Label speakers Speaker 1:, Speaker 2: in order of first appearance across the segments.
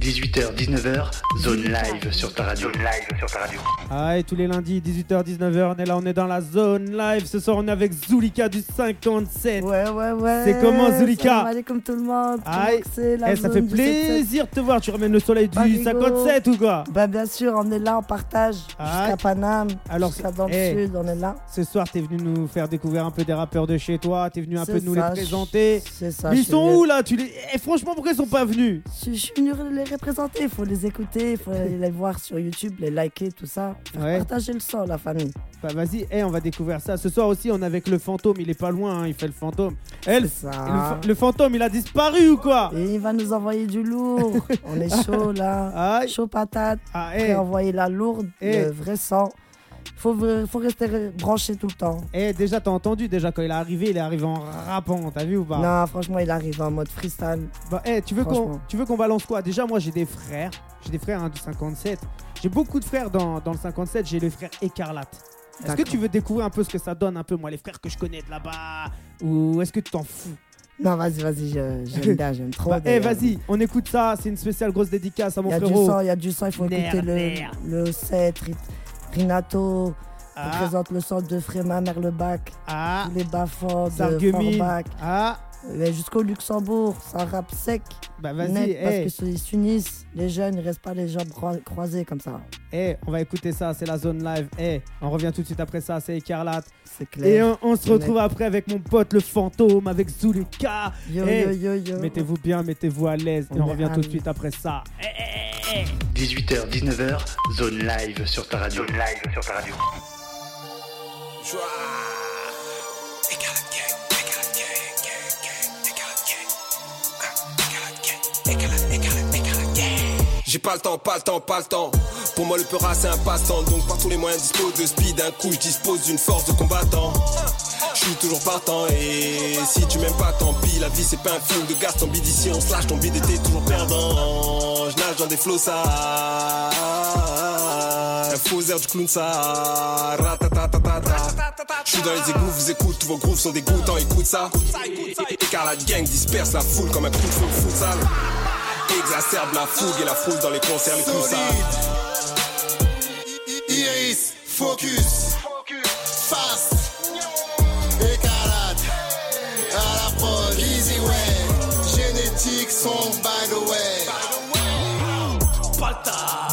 Speaker 1: 18h, 19h, zone live sur ta radio. Zone live sur ta radio.
Speaker 2: Ah, et tous les lundis, 18h, 19h, on est là, on est dans la zone live. Ce soir, on est avec Zulika du 57.
Speaker 3: Ouais, ouais, ouais.
Speaker 2: C'est comment, Zulika
Speaker 3: Salam comme tout le monde.
Speaker 2: Aïe.
Speaker 3: C'est la
Speaker 2: Eh, ça
Speaker 3: zone
Speaker 2: fait
Speaker 3: du 77.
Speaker 2: plaisir de te voir. Tu ramènes le soleil du
Speaker 3: Barigo.
Speaker 2: 57 ou quoi?
Speaker 3: Bah, bien sûr, on est là, on partage. Jusqu'à Paname.
Speaker 2: Alors,
Speaker 3: jusqu'à dans le
Speaker 2: eh.
Speaker 3: sud, on est là.
Speaker 2: Ce soir, t'es venu nous faire découvrir un peu des rappeurs de chez toi. T'es venu un peu nous les présenter.
Speaker 3: C'est ça.
Speaker 2: Ils sont où là? Tu les... Eh, Franchement, pourquoi ils sont pas venus?
Speaker 3: Je je suis venu les représenter, il faut les écouter, il faut les voir sur YouTube, les liker, tout ça.
Speaker 2: Ouais.
Speaker 3: Partager le son, la famille.
Speaker 2: Bah vas-y, eh, on va découvrir ça. Ce soir aussi, on est avec le fantôme. Il est pas loin, hein, il fait le fantôme. Elle, le, fantôme, il a disparu ou quoi?
Speaker 3: Et il va nous envoyer du lourd. on est chaud là. Chaud patate.
Speaker 2: Ah,
Speaker 3: Prêt
Speaker 2: eh,
Speaker 3: à envoyer la lourde,
Speaker 2: Eh.
Speaker 3: le vrai sang. Faut, rester re- branché tout le temps.
Speaker 2: eh, déjà, t'as entendu, déjà, quand il est arrivé, il est arrivé en rappant, t'as vu ou pas?
Speaker 3: Non, franchement, il arrive en mode freestyle.
Speaker 2: Bah, eh, tu veux qu'on
Speaker 3: Franchement.
Speaker 2: tu veux qu'on balance quoi? Déjà, moi, j'ai des frères. J'ai des frères hein, du 57. J'ai beaucoup de frères dans, dans le 57. J'ai le frère Écarlate. Est-ce que
Speaker 3: D'accord.
Speaker 2: tu veux découvrir un peu ce que ça donne, un peu, moi, les frères que je connais de là-bas? Ou est-ce que tu t'en fous?
Speaker 3: Non, vas-y, vas-y, je- j'aime bien, j'aime trop.
Speaker 2: Bah, Eh,
Speaker 3: d'ailleurs.
Speaker 2: vas-y, on écoute ça. C'est une spéciale grosse dédicace à mon
Speaker 3: Il y a du
Speaker 2: frérot.
Speaker 3: sang, il y a du sang, il faut écouter le, le 7, Rit- Rinato,
Speaker 2: Ah,
Speaker 3: représente le sang de Fréma, Merlebac,
Speaker 2: ah,
Speaker 3: tous les bas-fonds de. Forbach,
Speaker 2: ah.
Speaker 3: Jusqu'au Luxembourg, ça rappe sec,
Speaker 2: Bah, vas-y,
Speaker 3: net, parce
Speaker 2: eh,
Speaker 3: que ceux- ils s'unissent, les jeunes, ils restent pas les jambes croi- croisées comme ça.
Speaker 2: eh, on va écouter ça. C'est la zone live. Eh, on revient tout de suite après ça. C'est Écarlate.
Speaker 3: C'est
Speaker 2: Et
Speaker 3: clair.
Speaker 2: on, on se retrouve après avec mon pote le fantôme, avec Zulika.
Speaker 3: Yo, yo, yo, yo.
Speaker 2: Mettez-vous bien, mettez-vous à l'aise. Et
Speaker 3: On
Speaker 2: on
Speaker 3: est
Speaker 2: revient tout de suite après ça. Eh, eh, eh, eh.
Speaker 1: 18h, 19h, zone live sur ta radio. Zone live sur ta radio.
Speaker 4: J'ai pas le temps, pas le temps, pas le temps. Pour moi, le peura, c'est un passe-temps. Donc, par tous les moyens, dispose de speed. D'un coup, je dispose d'une force de combattant. Je suis toujours partant. Et si tu m'aimes pas, tant pis. La vie, c'est pas un film de Gaston Bide. Ici, on se lâche, ton bide était toujours perdant. Je nage dans des flots, ça. Un faux air du clown, ça. Je suis dans les égouts, vous écoute, tous vos grooves sont dégoûtants, écoute ça. Et car la gang disperse la foule comme un coup de feu au futsal. Exacerbe la fougue et la foule dans les concerts les plus sales.
Speaker 5: Iris, focus, fast, écarlate, à la prod, easy way, génétique, son by the way.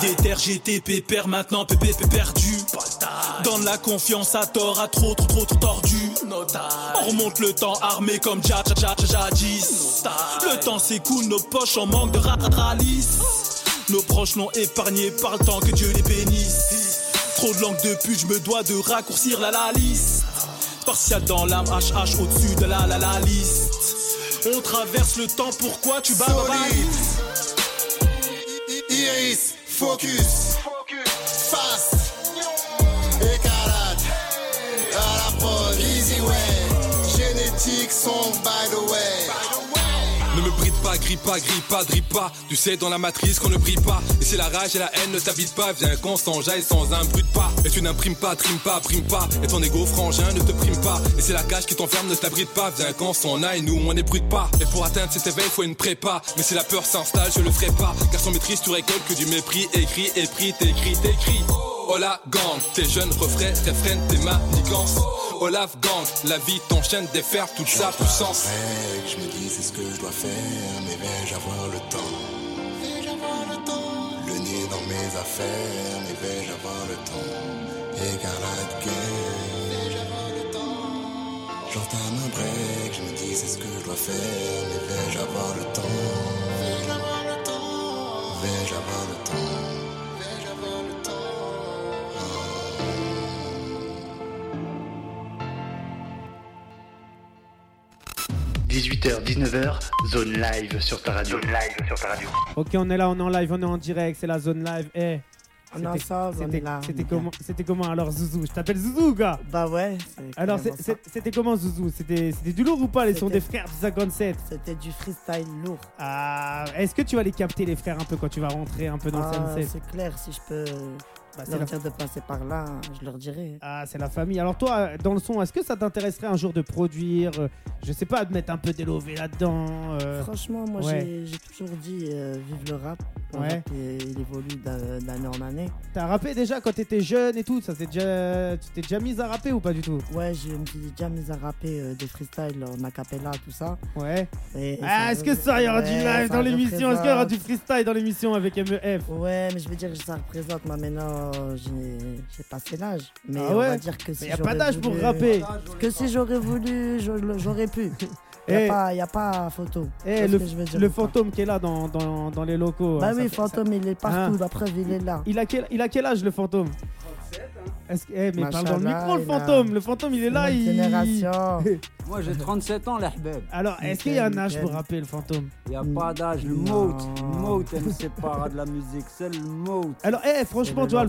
Speaker 6: Déter GT pépère maintenant PPP perdu Donne la confiance à tort à trop trop trop trop tordu On remonte le temps armé comme ja ja ja ja jadis Le temps s'écoule nos poches en manque de ralice Nos proches l'ont épargné par le temps que Dieu les bénisse Trop de langue de pute je me dois de raccourcir la la liste Partial dans l'âme HH au-dessus de la la la liste On traverse le temps pourquoi tu bats
Speaker 5: Iris, focus, fast, écarlate, à la prod, easy way, génétique, son by the way.
Speaker 4: Pas, grille pas, grille pas, drille pas. Tu sais dans la matrice qu'on ne brille pas. Et si la rage et la haine ne t'habitent pas, viens qu'on s'enjaille sans un bruit de pas. Et tu n'imprimes pas, trime pas, prime pas. Et ton ego frangin ne te prime pas. Et si la cage qui t'enferme ne t'abrite pas, viens s'en aille, nous on n'ébruite pas. Et pour atteindre cet éveil, faut une prépa. Mais si la peur s'installe, je le ferai pas. Car sans maîtrise, tu récoltes que du mépris. Écrit, épris, t'écris, t'écris. La gang, tes jeunes refrains, réfrènes, tes manigances. Olaf gang, la vie t'enchaîne des fers, toute sa puissance.
Speaker 5: Je me dis c'est ce que je dois faire, mais vais-je avoir le temps? Vais-je avoir le temps? Le nez dans mes affaires, mais vais-je avoir le temps? Écarlate gang, vais-je avoir le temps? J'entame un break, je me dis c'est ce que je dois faire, mais vais-je avoir le temps? Vais-je avoir le temps? Vais-je avoir le temps?
Speaker 1: 18h, 19h, zone live sur ta radio. Zone live sur ta radio.
Speaker 2: Ok, on est là, on est en live, on est en direct. C'est la zone live. Eh.
Speaker 3: On est
Speaker 2: c'était-
Speaker 3: ensemble, on
Speaker 2: c'était-
Speaker 3: est là.
Speaker 2: C'était comment, c'était comment alors Zouzou? Je t'appelle Zouzou, gars.
Speaker 3: Bah ouais.
Speaker 2: Alors, c'était comment Zouzou? C'était c'était du lourd ou pas les sons des frères du 57
Speaker 3: C'était du freestyle lourd.
Speaker 2: Ah, Est-ce que tu vas les capter les frères un peu quand tu vas rentrer un peu dans
Speaker 3: Ah,
Speaker 2: le 57
Speaker 3: c'est clair, si je peux
Speaker 2: Bah, c'est
Speaker 3: leur
Speaker 2: la-
Speaker 3: dire de passer par là, je leur dirai.
Speaker 2: Ah, c'est la famille. Alors toi, dans le son, est-ce que ça t'intéresserait un jour de produire, euh, je sais pas, de mettre un peu d'élové là-dedans euh,
Speaker 3: Franchement, moi
Speaker 2: ouais.
Speaker 3: j'ai toujours dit euh, vive le rap. Le
Speaker 2: Ouais.
Speaker 3: rap, il, évolue d'année en année.
Speaker 2: T'as rappé déjà quand t'étais jeune et tout ça déjà... Tu t'es déjà mis à rapper ou pas du tout?
Speaker 3: Ouais, je me suis déjà mis à rapper euh, des freestyles en acapella, tout ça.
Speaker 2: Ouais.
Speaker 3: Et- et
Speaker 2: Ah, est-ce que ça, il y aura du live dans l'émission? Est-ce qu'il y aura du freestyle dans l'émission avec MEF
Speaker 3: Ouais, mais je vais dire que ça représente, maintenant, j'ai j'ai passé l'âge. Mais
Speaker 2: Ah
Speaker 3: on
Speaker 2: ouais
Speaker 3: va dire que si
Speaker 2: Mais y a pas
Speaker 3: j'aurais
Speaker 2: d'âge pour
Speaker 3: voulu-
Speaker 2: rapper
Speaker 3: Que si j'aurais voulu, je- j'aurais pu. Il
Speaker 2: Eh.
Speaker 3: n'y a, pas- y a pas photo.
Speaker 2: Eh, le,
Speaker 3: que je veux dire
Speaker 2: le
Speaker 3: ou pas.
Speaker 2: fantôme qui est là dans, dans, dans les locaux.
Speaker 3: Bah
Speaker 2: hein, ça
Speaker 3: oui,
Speaker 2: fait-
Speaker 3: fantôme, il est partout.
Speaker 2: Hein
Speaker 3: La preuve, il est là.
Speaker 2: Il a quel, il a quel âge le fantôme? Est-ce que, eh, mais parle dans le micro le fantôme. Le fantôme il est là. Il...
Speaker 3: génération.
Speaker 7: Moi j'ai 37 ans, l'ahbab.
Speaker 2: Alors, est-ce qu'il y a un âge pour rapper le fantôme?
Speaker 7: Il a pas d'âge, le mot, le mot, elle me sépare de la musique, c'est le mot.
Speaker 2: Alors, eh, franchement,
Speaker 3: le
Speaker 2: tu vois,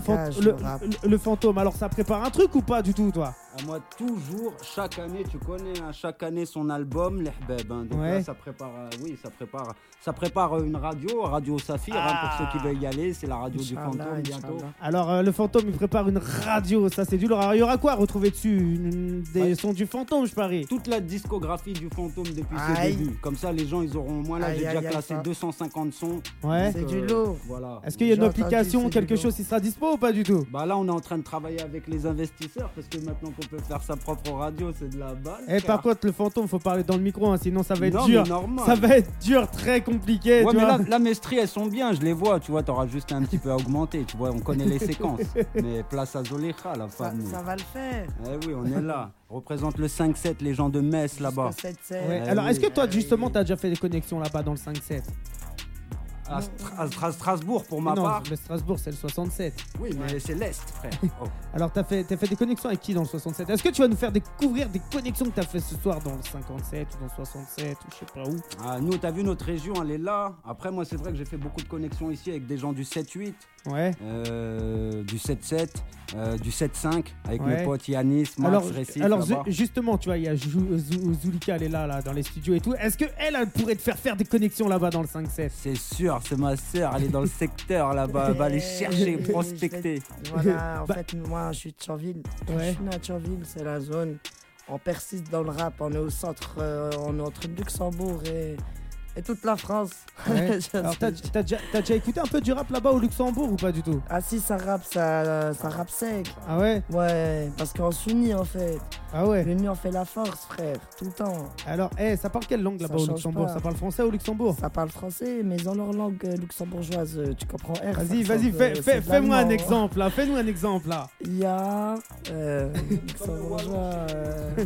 Speaker 2: le, fantôme, alors ça prépare un truc ou pas du tout, toi?
Speaker 7: Moi, toujours, chaque année, tu connais, hein, chaque année son album, l'ahbab. Hein. Donc
Speaker 2: Ouais.
Speaker 7: là, ça prépare, euh, oui, ça prépare, ça prépare euh, une radio, Radio Saphir, hein, pour ceux qui veulent y aller, c'est la radio du fantôme bientôt.
Speaker 2: Alors, euh, le fantôme, il prépare une radio, ça c'est du lourd. Alors, il y aura quoi à retrouver dessus? Une- Des
Speaker 7: Ouais.
Speaker 2: sons du fantôme, je parie.
Speaker 7: Toute la discographie du fantôme depuis ses
Speaker 3: Aïe.
Speaker 7: débuts. Comme ça, les gens, ils auront au moins là, j'ai déjà
Speaker 3: aïe,
Speaker 7: classé
Speaker 3: ça.
Speaker 7: 250 sons.
Speaker 2: Ouais.
Speaker 3: C'est du lourd.
Speaker 7: Voilà.
Speaker 2: Est-ce qu'il y a une application, quelque chose qui sera dispo ou pas du tout?
Speaker 7: Bah là, on est en train de travailler avec les investisseurs parce que maintenant peut faire sa propre radio, c'est de la balle.
Speaker 2: Eh, par contre, le fantôme, faut parler dans le micro, hein, sinon ça va être
Speaker 7: Non,
Speaker 2: dur.
Speaker 7: mais.
Speaker 2: Ça va être dur, très compliqué.
Speaker 7: Ouais,
Speaker 2: tu
Speaker 7: mais
Speaker 2: vois.
Speaker 7: là, la Mestri, elles sont bien, je les vois, tu vois, t'auras juste un petit peu à augmenter, tu vois, on connaît les séquences. Mais place à Zolecha, la
Speaker 3: Ça,
Speaker 7: femme.
Speaker 3: ça va le faire.
Speaker 7: Eh oui, on est là. Représente le 5-7, les gens de Metz là-bas.
Speaker 3: Jusqu'au 7-7.
Speaker 2: Ouais,
Speaker 7: Eh
Speaker 2: Alors,
Speaker 7: oui.
Speaker 2: est-ce que toi,
Speaker 3: Eh
Speaker 2: justement,
Speaker 3: oui.
Speaker 2: t'as déjà fait des connexions là-bas dans le 5-7
Speaker 7: À, Stra- à Stra- Strasbourg, pour ma
Speaker 2: Non,
Speaker 7: part.
Speaker 2: le Strasbourg, c'est le 67.
Speaker 7: Oui, mais c'est l'Est, frère. Oh.
Speaker 2: Alors, t'as fait, fait des connexions avec qui dans le 67 Est-ce que tu vas nous faire découvrir des connexions que t'as fait ce soir dans le 57 ou dans le 67 ou je sais pas où?
Speaker 7: Ah, nous, t'as vu, notre région, elle est là. Après, moi, c'est vrai que j'ai fait beaucoup de connexions ici avec des gens du 7-8,
Speaker 2: Ouais.
Speaker 7: euh, du 7-7, euh, du 7-5, avec
Speaker 2: Ouais.
Speaker 7: mes potes Yanis, Max,
Speaker 2: Alors,
Speaker 7: Récif,
Speaker 2: alors justement, tu vois, il y a Jou- Zou- Zulika, elle est là, là, dans les studios et tout. Est-ce que elle, elle pourrait te faire faire des connexions là-bas dans le 5-7
Speaker 7: C'est sûr, c'est ma sœur, elle est dans le secteur là-bas, elle va aller chercher, prospecter.
Speaker 3: Voilà, en
Speaker 2: Bah-
Speaker 3: fait, moi, je suis de Chanville.
Speaker 2: Ouais.
Speaker 3: Je suis né à Chanville, c'est la zone. On persiste dans le rap, on est au centre, euh, on est entre Luxembourg et, et toute la France.
Speaker 2: Ouais. Alors, t'as, déjà, t'as déjà écouté un peu du rap là-bas au Luxembourg ou pas du tout?
Speaker 3: Ah si, ça rappe, ça, ça rappe sec.
Speaker 2: Ah ouais?
Speaker 3: Ouais, parce qu'on s'unit en fait.
Speaker 2: Ah ouais?
Speaker 3: L'union fait la force, frère, tout le temps.
Speaker 2: Alors, eh, ça parle quelle langue
Speaker 3: Ça
Speaker 2: là-bas au Luxembourg?
Speaker 3: pas.
Speaker 2: Ça parle français au Luxembourg?
Speaker 3: Ça parle français, mais dans leur langue euh, luxembourgeoise, euh, tu comprends R.
Speaker 2: Vas-y, vas-y, fais,
Speaker 3: euh,
Speaker 2: fais- fais-moi un exemple là, fais-nous un exemple là.
Speaker 3: Il y a. Euh, luxembourgeois. euh,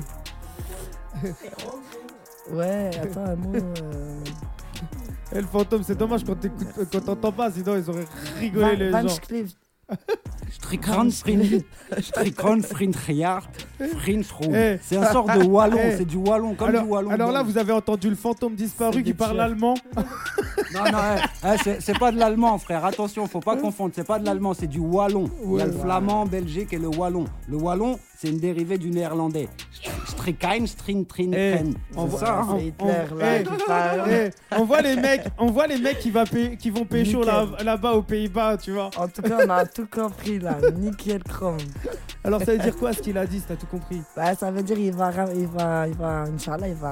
Speaker 3: Ouais, attends un mot. euh,
Speaker 2: Eh, le fantôme, c'est dommage quand, t'écoutes- euh, quand t'entends pas, sinon ils auraient rigolé les
Speaker 3: Van-
Speaker 2: gens.
Speaker 7: Strikran, Frin-.
Speaker 2: Eh,
Speaker 7: C'est un sort de wallon,
Speaker 2: eh.
Speaker 7: c'est du wallon, comme
Speaker 2: Alors,
Speaker 7: du wallon.
Speaker 2: alors là, vous avez entendu le fantôme
Speaker 3: C'est
Speaker 2: disparu qui
Speaker 3: des
Speaker 2: parle
Speaker 3: tueurs.
Speaker 2: allemand.
Speaker 7: Non, non, eh, eh, c'est- c'est pas de l'allemand, frère. Attention, faut pas confondre. C'est pas de l'allemand, c'est du wallon. Il y a le flamand, belgique et le wallon. Le wallon, c'est une dérivée du néerlandais. Strikein, Strin, Trin,
Speaker 2: Eh,
Speaker 7: Tren.
Speaker 2: on voit-
Speaker 7: ça, hein.
Speaker 2: on-
Speaker 3: C'est Hitler
Speaker 2: on-
Speaker 3: là
Speaker 2: eh. Eh, on voit les mecs, on voit les mecs qui, va pé- qui vont pécho là-
Speaker 3: Nickel.
Speaker 2: là-bas aux Pays-Bas, tu vois.
Speaker 3: En tout cas, on a tout compris là. Nickel chrome.
Speaker 2: Alors ça veut dire quoi ce qu'il a dit, si t'as tout compris?
Speaker 3: Bah, ça veut dire il va, ra- il va, il va, Inch'Allah, il va,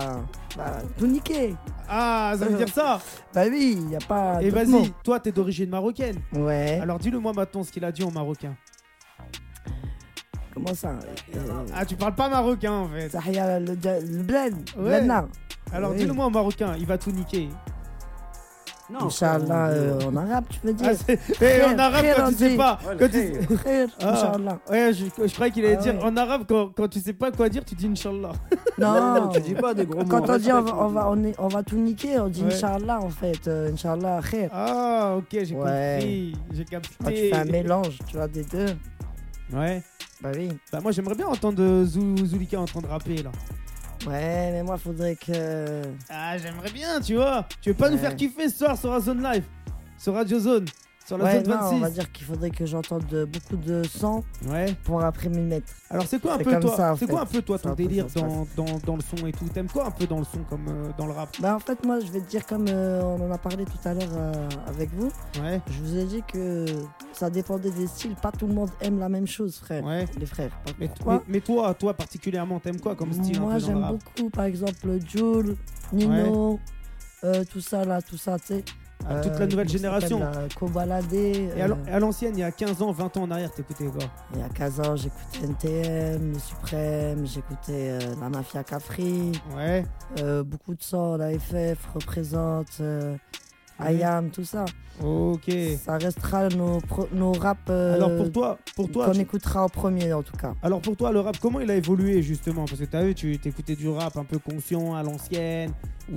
Speaker 3: va tout niquer.
Speaker 2: Ah, ça veut dire ça?
Speaker 3: Bah oui, il y a pas.
Speaker 2: Et
Speaker 3: d'autre
Speaker 2: vas-y, toi t'es d'origine marocaine.
Speaker 3: Ouais.
Speaker 2: Alors dis-le moi maintenant ce qu'il a dit en marocain.
Speaker 3: Comment ça euh,
Speaker 2: Ah, tu parles pas marocain en fait.
Speaker 3: Tahia, le, le bled.
Speaker 2: Ouais. Alors
Speaker 3: Oui.
Speaker 2: dis-le moi en marocain, il va tout niquer.
Speaker 7: Non,
Speaker 3: Inch'Allah,
Speaker 7: frère,
Speaker 3: euh, en arabe, tu veux dire
Speaker 2: Ah, Eh, en arabe quand tu sais pas. Quand tu- Ah.
Speaker 3: Inch'Allah.
Speaker 2: Ouais, je, je croyais qu'il allait
Speaker 3: Ah
Speaker 2: dire
Speaker 3: ouais.
Speaker 2: en arabe quand, quand tu sais pas quoi dire, tu dis Inch'Allah.
Speaker 3: Non,
Speaker 7: tu dis pas des gros mots.
Speaker 3: Quand on dit on va, on va, on est- on va tout niquer, on dit
Speaker 2: Ouais.
Speaker 3: Inch'Allah en fait. euh, Inch'Allah, khair.
Speaker 2: Ah, ok, j'ai
Speaker 3: Ouais.
Speaker 2: compris. J'ai capté.
Speaker 3: Quand tu fais un mélange, tu vois, des deux.
Speaker 2: Ouais.
Speaker 3: Bah oui.
Speaker 2: Bah moi j'aimerais bien entendre Zou- Zulika en train de rapper là.
Speaker 3: Ouais, mais moi, faudrait que.
Speaker 2: Ah, j'aimerais bien, tu vois. Tu veux pas nous faire kiffer ce soir sur la zone live Sur Radio Zone Sur la
Speaker 3: Ouais,
Speaker 2: zone
Speaker 3: non, on va
Speaker 2: 26
Speaker 3: dire qu'il faudrait que j'entende beaucoup de
Speaker 2: Ouais.
Speaker 3: pour après m'y mettre.
Speaker 2: Alors c'est quoi un peu toi C'est quoi un peu toi ton délire dans, dans, dans le son et tout? T'aimes quoi un peu dans le son comme euh, dans le rap?
Speaker 3: Bah en fait, moi, je vais te dire, comme euh, on en a parlé tout à l'heure euh, avec vous,
Speaker 2: Ouais.
Speaker 3: je vous ai dit que ça dépendait des styles. Pas tout le monde aime la même chose, frère.
Speaker 2: Ouais.
Speaker 3: Les frères.
Speaker 2: Mais,
Speaker 3: Pourquoi
Speaker 2: mais, mais toi, toi particulièrement, t'aimes quoi comme style
Speaker 3: Moi, j'aime beaucoup, par exemple, Jules, Nino, tout ça là, tout ça, tu sais.
Speaker 2: À toute la
Speaker 3: Euh,
Speaker 2: nouvelle génération.
Speaker 3: s'appelle, euh.
Speaker 2: Et à
Speaker 3: euh,
Speaker 2: à l'ancienne, il y a 15 ans, 20 ans en arrière, t'écoutais quoi?
Speaker 3: Il y a 15 ans, j'écoutais NTM, Les Suprêmes, j'écoutais la Mafia Capri,
Speaker 2: Ouais.
Speaker 3: beaucoup de sons, la FF représente. IAM, tout ça.
Speaker 2: Ok.
Speaker 3: Ça restera nos, pro- nos rap euh,
Speaker 2: Alors pour toi, pour toi,
Speaker 3: qu'on
Speaker 2: tu-
Speaker 3: écoutera en premier en tout cas.
Speaker 2: alors pour toi, le rap, comment il a évolué justement? Parce que t'as vu, tu t'écoutais du rap un peu conscient à l'ancienne,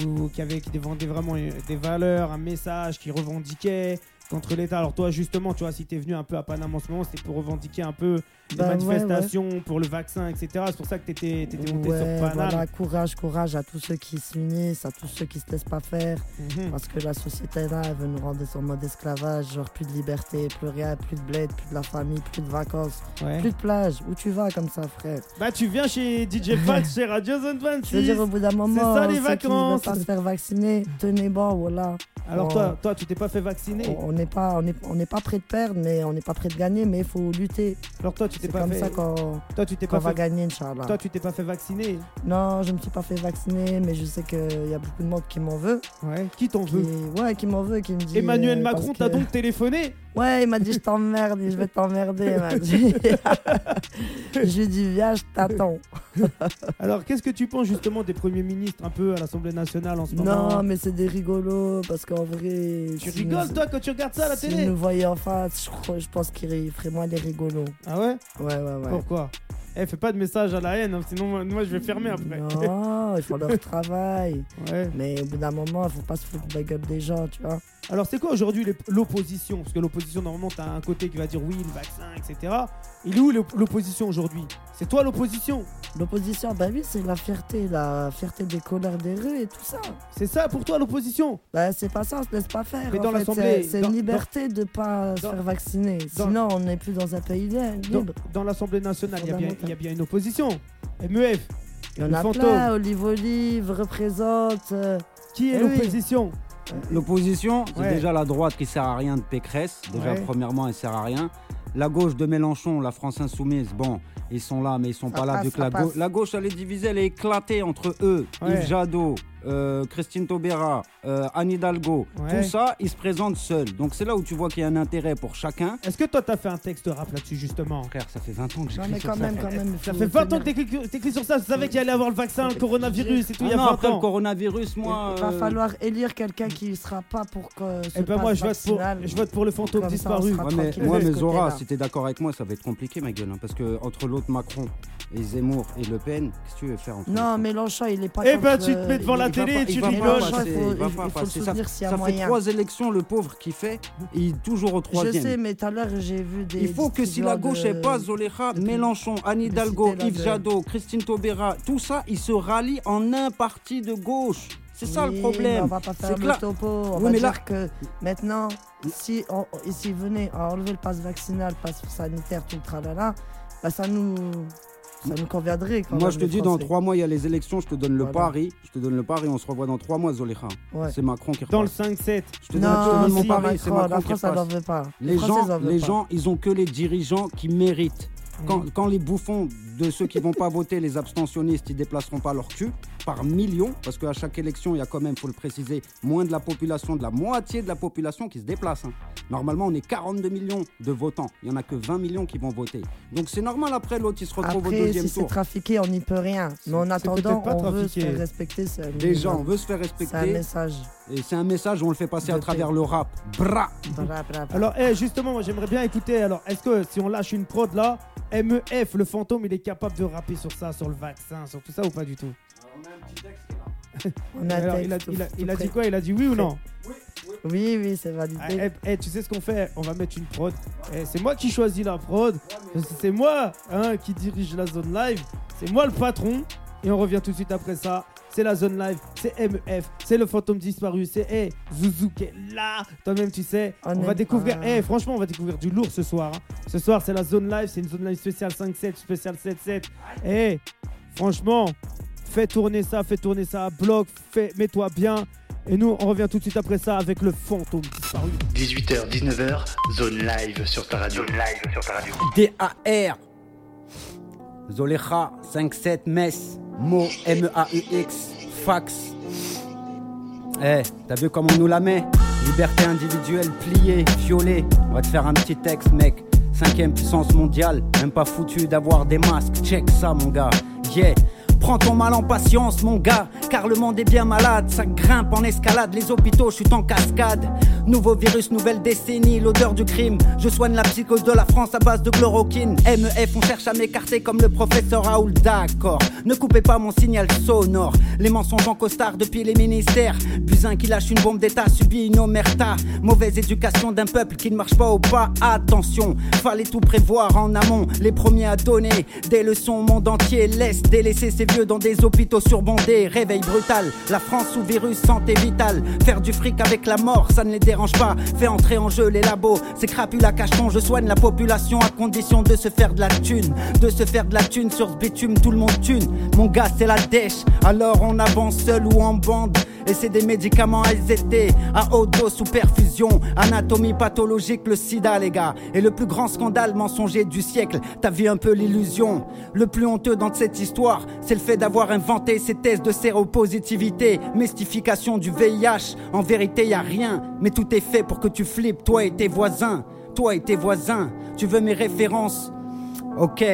Speaker 2: ou qui avait, qui défendait vraiment euh, des valeurs, un message, qui revendiquait contre l'État. Alors toi, justement, tu vois, si t'es venu un peu à Paname en ce moment, c'était pour revendiquer un peu des
Speaker 3: Bah ouais,
Speaker 2: manifestations pour le vaccin, etc. C'est pour ça que t'étais étais monté
Speaker 3: Ouais,
Speaker 2: sur Paname.
Speaker 3: voilà, courage, courage à tous ceux qui s'unissent, à tous ceux qui se laissent pas faire.
Speaker 2: Mhm.
Speaker 3: Parce que la société là, elle veut nous rendre en mode esclavage, genre plus de liberté, plus rien, plus de bled, plus de la famille, plus de vacances,
Speaker 2: Ouais.
Speaker 3: plus de plage. Où tu vas comme ça, frère?
Speaker 2: Bah tu viens chez DJ Fax, chez Radio Zone
Speaker 3: Je veux
Speaker 2: 26.
Speaker 3: dire, au bout d'un moment,
Speaker 2: ça, les
Speaker 3: ceux qui
Speaker 2: vacances.
Speaker 3: veulent pas se faire vacciner, tenez bon, voilà.
Speaker 2: Alors
Speaker 3: Oh.
Speaker 2: toi, toi, tu t'es pas fait vacciner?
Speaker 3: On on n'est pas, on n'est on n'est pas prêt de perdre, mais on n'est pas prêt de gagner, mais il faut lutter.
Speaker 2: Alors toi, tu t'es pas
Speaker 3: comme
Speaker 2: fait.
Speaker 3: ça qu'on
Speaker 2: Toi, tu t'es
Speaker 3: qu'on
Speaker 2: pas
Speaker 3: va
Speaker 2: fait.
Speaker 3: gagner, Inch'Allah.
Speaker 2: Toi, tu t'es pas fait vacciner.
Speaker 3: Non, je me suis pas fait vacciner, mais je sais qu'il y a beaucoup de monde qui m'en veut.
Speaker 2: Ouais. Qui t'en
Speaker 3: Qui,
Speaker 2: veut?
Speaker 3: ouais, qui m'en veut, qui me dit.
Speaker 2: Emmanuel
Speaker 3: euh,
Speaker 2: Macron t'a
Speaker 3: que-
Speaker 2: donc téléphoné?
Speaker 3: Ouais, il m'a dit je t'emmerde, je vais t'emmerder. il m'a dit. je lui ai dit viens, je t'attends.
Speaker 2: Alors, qu'est-ce que tu penses justement des premiers ministres un peu à l'Assemblée nationale en ce moment?
Speaker 3: Non, mais c'est des rigolos parce qu'en vrai.
Speaker 2: Tu
Speaker 3: si
Speaker 2: rigoles,
Speaker 3: nous-
Speaker 2: toi, quand tu regardes ça à la
Speaker 3: si
Speaker 2: télé?
Speaker 3: nous voyait en face, je, je pense qu'il ferait moins les rigolos.
Speaker 2: Ah ouais?
Speaker 3: Ouais, ouais, ouais.
Speaker 2: Pourquoi? Eh, fais pas de message à la haine, hein, sinon moi, je vais fermer après.
Speaker 3: Non, ils font leur travail.
Speaker 2: Ouais.
Speaker 3: Mais au bout d'un moment, il faut pas se foutre de la gueule des gens, tu vois.
Speaker 2: Alors, c'est quoi aujourd'hui l'opposition? Parce que l'opposition, normalement, t'as un côté qui va dire oui, le vaccin, etc. Il est où l'op- l'opposition aujourd'hui? C'est toi l'opposition?
Speaker 3: L'opposition, bah oui, c'est la fierté, la fierté des colères des rues et tout ça.
Speaker 2: C'est ça pour toi l'opposition?
Speaker 3: Bah, c'est pas ça, on se laisse pas faire.
Speaker 2: Mais
Speaker 3: en
Speaker 2: dans
Speaker 3: fait,
Speaker 2: l'Assemblée,
Speaker 3: c'est-
Speaker 2: dans-
Speaker 3: une liberté de pas se
Speaker 2: dans-
Speaker 3: faire vacciner.
Speaker 2: dans-
Speaker 3: Sinon, on n'est plus dans un pays li-
Speaker 2: Dans,
Speaker 3: libre.
Speaker 2: dans l'Assemblée nationale, il y, a bien-
Speaker 3: Fondamental.
Speaker 2: il y a bien une opposition. MEF,
Speaker 3: Il y en a
Speaker 2: fantôme.
Speaker 3: plein. Olive Olive représente. euh,
Speaker 2: qui est
Speaker 3: Eh oui.
Speaker 2: l'opposition?
Speaker 7: L'opposition, c'est
Speaker 2: Ouais.
Speaker 7: déjà la droite qui sert à rien de Pécresse. Déjà,
Speaker 2: Ouais.
Speaker 7: premièrement, elle sert à rien. La gauche de Mélenchon, la France Insoumise, bon, ils sont là, mais ils sont
Speaker 3: Ça
Speaker 7: pas là
Speaker 3: passe,
Speaker 7: vu que
Speaker 3: ça
Speaker 7: la, gauche, elle est divisée, elle est éclatée entre eux.
Speaker 2: Ouais.
Speaker 7: Yves Jadot, euh, Christine Taubira, euh, Anne Hidalgo,
Speaker 2: Ouais.
Speaker 7: tout ça, ils se présentent seuls. Donc c'est là où tu vois qu'il y a un intérêt pour chacun.
Speaker 2: Est-ce que toi, t'as fait un texte rap là-dessus, justement?
Speaker 7: Frère, ça fait 20 ans que
Speaker 3: Non,
Speaker 7: j'écris
Speaker 3: mais
Speaker 7: sur
Speaker 3: quand
Speaker 7: ça.
Speaker 3: même, quand même.
Speaker 2: Ça fait 20 ans que t'écris t'écris sur ça. Tu savais qu'il allait avoir le vaccin, le coronavirus et tout, il y
Speaker 7: Ah
Speaker 2: a
Speaker 7: non,
Speaker 2: 20
Speaker 7: après le
Speaker 2: ans.
Speaker 7: coronavirus, moi.
Speaker 3: Il va
Speaker 7: euh,
Speaker 3: falloir élire quelqu'un qui sera pas pour que ce
Speaker 2: Eh ben moi, je vote, pour, je vote pour le fantôme
Speaker 3: Comme
Speaker 2: disparu.
Speaker 7: Ouais, mais, moi, mais Zora, si t'es d'accord avec moi, ça va être compliqué, ma gueule. hein, parce que entre l'autre Macron et Zemmour et Le Pen, qu'est-ce que tu veux faire entre
Speaker 3: Non, Mélenchon, il est pas.
Speaker 2: Eh ben, tu te mets devant
Speaker 3: il-
Speaker 2: la télé tu rigoles.
Speaker 7: il va
Speaker 3: faut-
Speaker 7: pas passer. Ça, fait trois élections, le pauvre qui fait, il est toujours au
Speaker 3: Je
Speaker 7: troisième.
Speaker 3: sais, mais tout à l'heure, j'ai vu des.
Speaker 7: Il faut que si la gauche
Speaker 3: de-
Speaker 7: est pas Zoléra,
Speaker 3: de-
Speaker 7: Mélenchon, Anne Hidalgo, Yves Jadot, Christine Taubira, tout ça, ils se rallient en un parti de gauche. C'est ça le
Speaker 3: Oui,
Speaker 7: problème.
Speaker 3: On va pas faire le
Speaker 7: là-
Speaker 3: topo. On
Speaker 7: Oui,
Speaker 3: va
Speaker 7: mais
Speaker 3: dire
Speaker 7: là-
Speaker 3: que maintenant, si on, si venait à enlever le pass vaccinal, le pass sanitaire, tout le tralala, bah ça nous, ça nous conviendrait. Quand
Speaker 7: Moi, je te
Speaker 3: les
Speaker 7: dis, dans
Speaker 3: Français.
Speaker 7: trois mois, il y a les élections, je te donne le
Speaker 3: Voilà.
Speaker 7: pari. Je te donne le pari, on se revoit dans trois mois, Zoléra.
Speaker 3: Ouais.
Speaker 7: C'est Macron qui
Speaker 2: Dans le
Speaker 7: repasse.
Speaker 2: 5-7.
Speaker 7: Je te donne, je te
Speaker 3: Non,
Speaker 7: donne mon
Speaker 3: si,
Speaker 7: pari, c'est
Speaker 3: Macron,
Speaker 7: Macron
Speaker 3: la
Speaker 7: qui
Speaker 3: France, n'en
Speaker 7: repasse.
Speaker 3: veut pas.
Speaker 7: Les
Speaker 3: Français,
Speaker 7: gens,
Speaker 3: en
Speaker 7: les
Speaker 3: pas.
Speaker 7: gens, ils ont que les dirigeants qui méritent. Quand, quand les bouffons de ceux qui vont pas voter, les abstentionnistes, ils déplaceront pas leur cul par millions, parce qu'à chaque élection, il y a quand même, faut le préciser, moins de la population, de la moitié de la population qui se déplace. hein. Normalement, on est 42 millions de votants. Il y en a que 20 millions qui vont voter. Donc c'est normal après l'autre, il se retrouve au
Speaker 3: Après,
Speaker 7: deuxième
Speaker 3: si c'est
Speaker 7: tour.
Speaker 3: trafiqué, on n'y peut rien. Mais en
Speaker 2: c'est
Speaker 3: attendant, on veut se faire respecter. c'est
Speaker 7: Déjà,
Speaker 3: minimum.
Speaker 7: on veut se faire
Speaker 3: C'est un
Speaker 7: respecter.
Speaker 3: message.
Speaker 7: Et c'est un message, on le fait passer
Speaker 3: De
Speaker 7: à travers le rap. Bra
Speaker 3: Bra, bra, bra.
Speaker 2: Alors, eh, justement, moi, j'aimerais bien écouter. Alors, est-ce que si on lâche une prod là, MEF, le fantôme, il est capable de rapper sur ça, sur le vaccin, sur tout ça ou pas du tout?
Speaker 3: On a un
Speaker 2: Alors,
Speaker 3: texte
Speaker 2: il a,
Speaker 3: tout-
Speaker 2: il a- il dit quoi? Il a dit oui ou non?
Speaker 3: Oui, oui, c'est validé.
Speaker 2: Ah, eh, eh, tu sais ce qu'on fait? On va mettre une prod. Eh, c'est moi qui choisis la prod. C'est moi hein, qui dirige la zone live. C'est moi le patron. Et on revient tout de suite après ça. C'est la zone live, c'est MEF, c'est le fantôme disparu, c'est eh, Zouzou qui est là. Toi-même, tu sais,
Speaker 3: On
Speaker 2: on, va découvrir. Eh, franchement, on va découvrir du lourd ce soir. hein. Ce soir, c'est la zone live, c'est une zone live spéciale 5-7, spéciale 7-7. Eh, franchement, fais tourner ça, fais tourner ça à bloc, fais, mets-toi bien. Et nous, on revient tout de suite après ça avec le fantôme disparu.
Speaker 1: 18h, 19h, zone live sur ta radio. Zone live sur ta radio.
Speaker 7: DAR Zolecha 57 Metz Mo M-A-U-X Fax Eh, t'as vu comment on nous la met Liberté individuelle pliée, violée. On va te faire un petit texte, mec. Cinquième puissance mondiale, même pas foutu d'avoir des masques. Check ça, mon gars. Yeah. Prends ton mal en patience, mon gars, car le monde est bien malade. Ça grimpe en escalade, les hôpitaux chutent en cascade. Nouveau virus, nouvelle décennie, l'odeur du crime. Je soigne la psychose de la France à base de chloroquine. MEF, on cherche à m'écarter comme le professeur Raoul, d'accord. Ne coupez pas mon signal sonore. Les mensonges en costard depuis les ministères. Buzyn qui lâche une bombe d'état subit une omerta. Mauvaise éducation d'un peuple qui ne marche pas au pas. Attention, fallait tout prévoir en amont. Les premiers à donner des leçons au monde entier. Laisse délaisser ses dans des hôpitaux surbondés. Réveil brutal, la France sous virus, santé vitale. Faire du fric avec la mort, ça ne les dérange pas. Fais entrer en jeu les labos, ces crapules à cachon. Je soigne la population à condition de se faire de la thune. De se faire de la thune sur ce bitume, tout le monde thune. Mon gars, c'est la dèche. Alors on avance seul ou en bande. Et c'est des médicaments AZT, à haute dose sous perfusion. Anatomie pathologique, le sida, les gars. Et le plus grand scandale mensonger du siècle, t'as vu un peu l'illusion. Le plus honteux dans cette histoire, c'est le fait d'avoir inventé ces tests de séropositivité. Mystification du VIH. En vérité, y a rien. Mais tout est fait pour que tu flippes, toi et tes voisins. Toi et tes voisins. Tu veux mes références? Ok.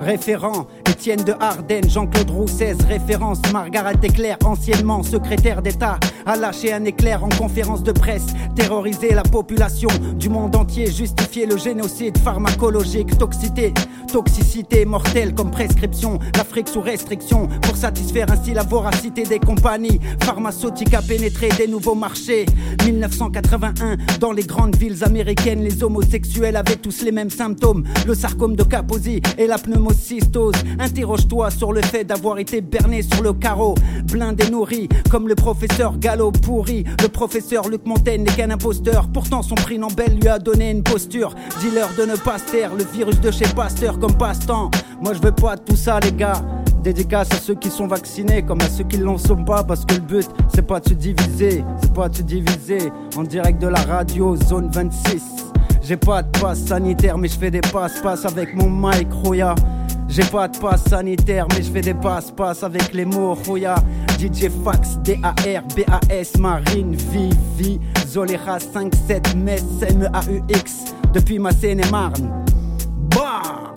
Speaker 7: Référent, Étienne de Harden, Jean-Claude Roussès, référence, Margaret Éclair, anciennement secrétaire d'État, a lâché un éclair en conférence de presse, terroriser la population du monde entier, justifier le génocide pharmacologique, toxicité, toxicité mortelle comme prescription, l'Afrique sous restriction, pour satisfaire ainsi la voracité des compagnies pharmaceutiques à pénétrer des nouveaux marchés. 1981, dans les grandes villes américaines, les homosexuels avaient tous les mêmes symptômes, le sarcome de Kaposi et la pneumocystose. Interroge-toi sur le fait d'avoir été berné sur le carreau, blindé nourri, comme le professeur Gallo pourri. Le professeur Luc Montaigne n'est qu'un imposteur, pourtant son prix Nobel lui a donné une posture. Dis-leur de ne pas se taire, le virus de chez Pasteur comme passe-temps. Moi je veux pas tout ça, les gars. Dédicace à ceux qui sont vaccinés comme à ceux qui ne l'en sont pas parce que le but c'est pas de se diviser, c'est pas de se diviser en direct de la radio zone 26. J'ai pas de passe sanitaire mais je fais des passe-passe avec mon mic Roya. J'ai pas de passe sanitaire mais je fais des passe-passe avec les mots Roya. DJ Fax, D-A-R, B-A-S, Marine, Vivi, Zolera 5-7, Metz, M-A-U-X, depuis ma Seine-et-Marne. Bah!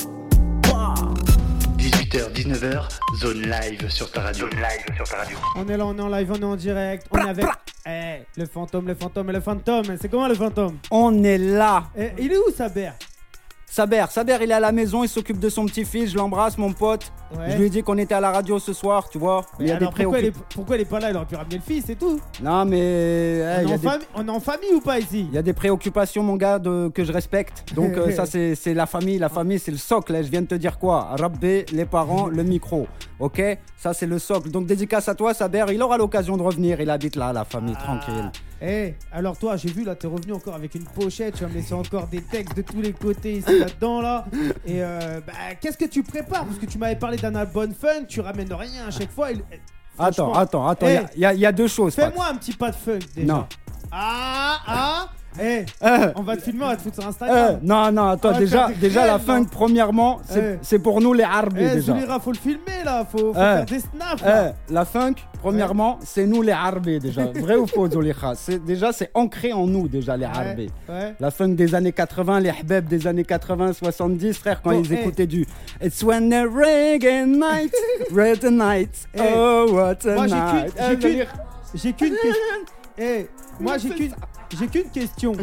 Speaker 1: 18h, 19h, zone live sur ta radio. Zone live sur ta radio.
Speaker 2: On est là, on est en live, on est en direct. On est avec Eh, le fantôme, le fantôme et le fantôme. C'est comment le fantôme?
Speaker 7: On est là
Speaker 2: Eh, Il est où Saber?
Speaker 7: Saber, Saber, il est à la maison, il s'occupe de son petit-fils, je l'embrasse, mon pote.
Speaker 2: Ouais.
Speaker 7: Je lui ai dit qu'on était à la radio ce soir, tu vois. Il y a
Speaker 2: Alors,
Speaker 7: des
Speaker 2: pourquoi, il est, pourquoi pas là? Il aurait pu ramener le fils, c'est tout.
Speaker 7: Non, mais
Speaker 2: on, est en
Speaker 7: des-
Speaker 2: famille- on est en famille ou pas ici?
Speaker 7: Il y a des préoccupations, mon gars, de- que je respecte. Donc, euh, ça, c'est la famille. La famille, c'est le socle. hein. Je viens de te dire quoi? Rabbe, les parents, le micro. Ok? Ça, c'est le socle. Donc, dédicace à toi, Saber. Il aura l'occasion de revenir. Il habite là, la famille, tranquille.
Speaker 2: Eh, alors toi, j'ai vu là, t'es revenu encore avec une pochette, tu vas me laisser encore des textes de tous les côtés ici là-dedans là. Et euh, bah, qu'est-ce que tu prépares? Parce que tu m'avais parlé d'un album fun, tu ramènes rien à chaque fois. et-
Speaker 7: Attends, attends, attends. Il y a- y, y deux choses.
Speaker 2: Fais-moi un petit pas de fun déjà.
Speaker 7: Non.
Speaker 2: Ah, ah Eh,
Speaker 7: Euh,
Speaker 2: on va te filmer, on va te foutre sur
Speaker 7: euh,
Speaker 2: Instagram.
Speaker 7: non, non, attends,
Speaker 2: On va
Speaker 7: déjà, déjà la
Speaker 2: crèmes,
Speaker 7: funk,
Speaker 2: non
Speaker 7: premièrement, c'est
Speaker 2: Eh.
Speaker 7: c'est pour nous les harbis
Speaker 2: Eh,
Speaker 7: déjà.
Speaker 2: Zulira, faut le filmer là, faut, faut
Speaker 7: Eh.
Speaker 2: faire des snaps. là.
Speaker 7: Eh, la funk, premièrement, c'est nous les harbis déjà. Vrai ou faux, C'est Déjà, c'est ancré en nous déjà les harbis. La funk des années 80, les hbeb des années 80-70, frère, quand
Speaker 2: Bon,
Speaker 7: ils
Speaker 2: eh.
Speaker 7: écoutaient du It's when the reggae night, red night,
Speaker 2: Eh.
Speaker 7: oh what a
Speaker 2: Moi,
Speaker 7: night.
Speaker 2: j'ai
Speaker 7: Eh,
Speaker 2: qu'une- question. Eh, moi j'ai qu'une j'ai qu'une question.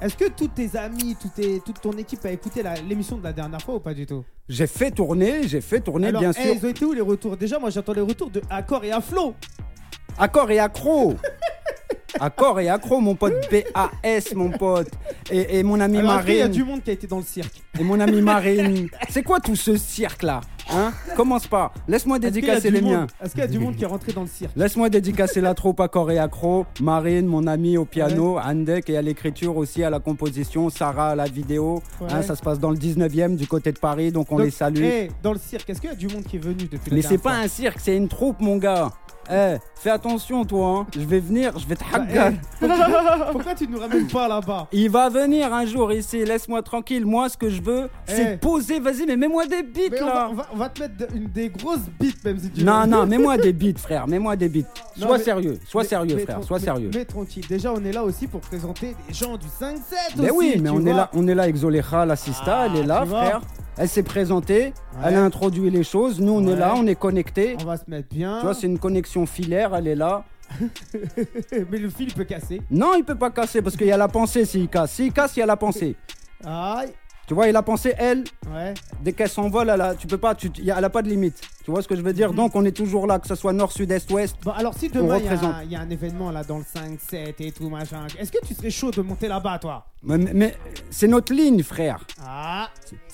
Speaker 2: Est-ce que tous tes amis, tes- toute ton équipe a écouté la- l'émission de la dernière fois ou pas du tout?
Speaker 7: J'ai fait tourner, j'ai fait tourner,
Speaker 2: Alors,
Speaker 7: bien
Speaker 2: eh,
Speaker 7: sûr.
Speaker 2: ils ont été où les retours? Déjà, moi j'attends les retours de Accor et Aflo.
Speaker 7: Accord et accro. Accord et accro, mon pote BAS, mon pote. Et, et mon ami
Speaker 2: Alors, est-ce qu'il y a
Speaker 7: Marine.
Speaker 2: du monde qui a été dans le cirque.
Speaker 7: Et mon ami Marine. C'est quoi tout ce cirque-là Hein? Commence pas. Laisse-moi dédicacer les
Speaker 2: monde-
Speaker 7: miens.
Speaker 2: Est-ce qu'il y a du monde qui est rentré dans le cirque?
Speaker 7: Laisse-moi dédicacer la troupe à corps et accro. Marine, mon ami au piano, Andek et à l'écriture aussi, à la composition, Sarah à la vidéo.
Speaker 2: Ouais.
Speaker 7: Hein, ça se passe dans le 19e du côté de Paris, donc on
Speaker 2: Donc,
Speaker 7: les salue.
Speaker 2: eh, dans le cirque, est-ce qu'il y a du monde qui est venu depuis
Speaker 7: Mais c'est pas un cirque, c'est une troupe, mon gars. Eh, fais attention, toi. hein. Je vais venir, je vais te haggar.
Speaker 2: Eh, pourquoi, tu nous ramènes pas là-bas?
Speaker 7: Il va venir un jour ici, laisse-moi tranquille. Moi, ce que je veux, c'est
Speaker 2: Eh.
Speaker 7: poser. Vas-y, mais mets-moi des beats
Speaker 2: Mais on va,
Speaker 7: là.
Speaker 2: on, va, on va te mettre de- une, des grosses bites même si tu
Speaker 7: Non,
Speaker 2: veux.
Speaker 7: non, mets-moi des beats, frère. Mets-moi des beats.
Speaker 2: Non,
Speaker 7: Sois
Speaker 2: mais-
Speaker 7: sérieux, sois
Speaker 2: Mais-
Speaker 7: sérieux,
Speaker 2: mais
Speaker 7: frère. Sois
Speaker 2: mais-
Speaker 7: sérieux.
Speaker 2: Mais tranquille, déjà on est là aussi pour présenter des gens du 5-7
Speaker 7: Mais
Speaker 2: aussi,
Speaker 7: oui, mais on est là, on est là avec Zolecha, l'assista,
Speaker 2: Ah,
Speaker 7: elle est là, frère. Elle s'est présentée, elle a introduit les choses. Nous, on est là, on est connectés.
Speaker 2: On va se mettre bien.
Speaker 7: Tu vois, c'est une connexion filaire, elle est là.
Speaker 2: mais le fil peut casser.
Speaker 7: Non, il peut pas casser parce qu'il y a la pensée s'il casse. S'il casse, il y a la pensée.
Speaker 2: Aïe.
Speaker 7: Tu vois, il a pensé, elle,
Speaker 2: Ouais.
Speaker 7: dès qu'elle s'envole, elle a, tu peux pas, tu, y a- elle a pas de limite. Tu vois ce que je veux dire?
Speaker 2: Mhm.
Speaker 7: Donc, on est toujours là, que ce soit nord, sud, est, ouest.
Speaker 2: Bon, alors si demain il y, a
Speaker 7: représente.
Speaker 2: un- il y a un événement là dans le 5-7 et tout machin, est-ce que tu serais chaud de monter là-bas toi?
Speaker 7: Mais, mais c'est notre ligne, frère.
Speaker 2: Ah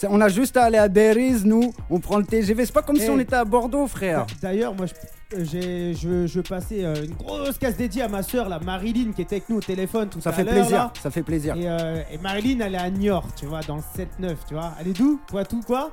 Speaker 7: On a juste à aller à Beriz, nous, on prend le TGV. C'est pas comme si
Speaker 2: Eh.
Speaker 7: on était à Bordeaux, frère.
Speaker 2: D'ailleurs, moi, je, euh, je, je passer euh, une grosse casse dédiée à ma soeur, la Marilyn, qui était avec nous au téléphone tout
Speaker 7: Ça
Speaker 2: à
Speaker 7: fait plaisir,
Speaker 2: là.
Speaker 7: ça fait plaisir.
Speaker 2: Et, euh, et Marilyn, elle est à Niort, tu vois, dans le 7-9, tu vois. Elle est d'où? Poitou, quoi?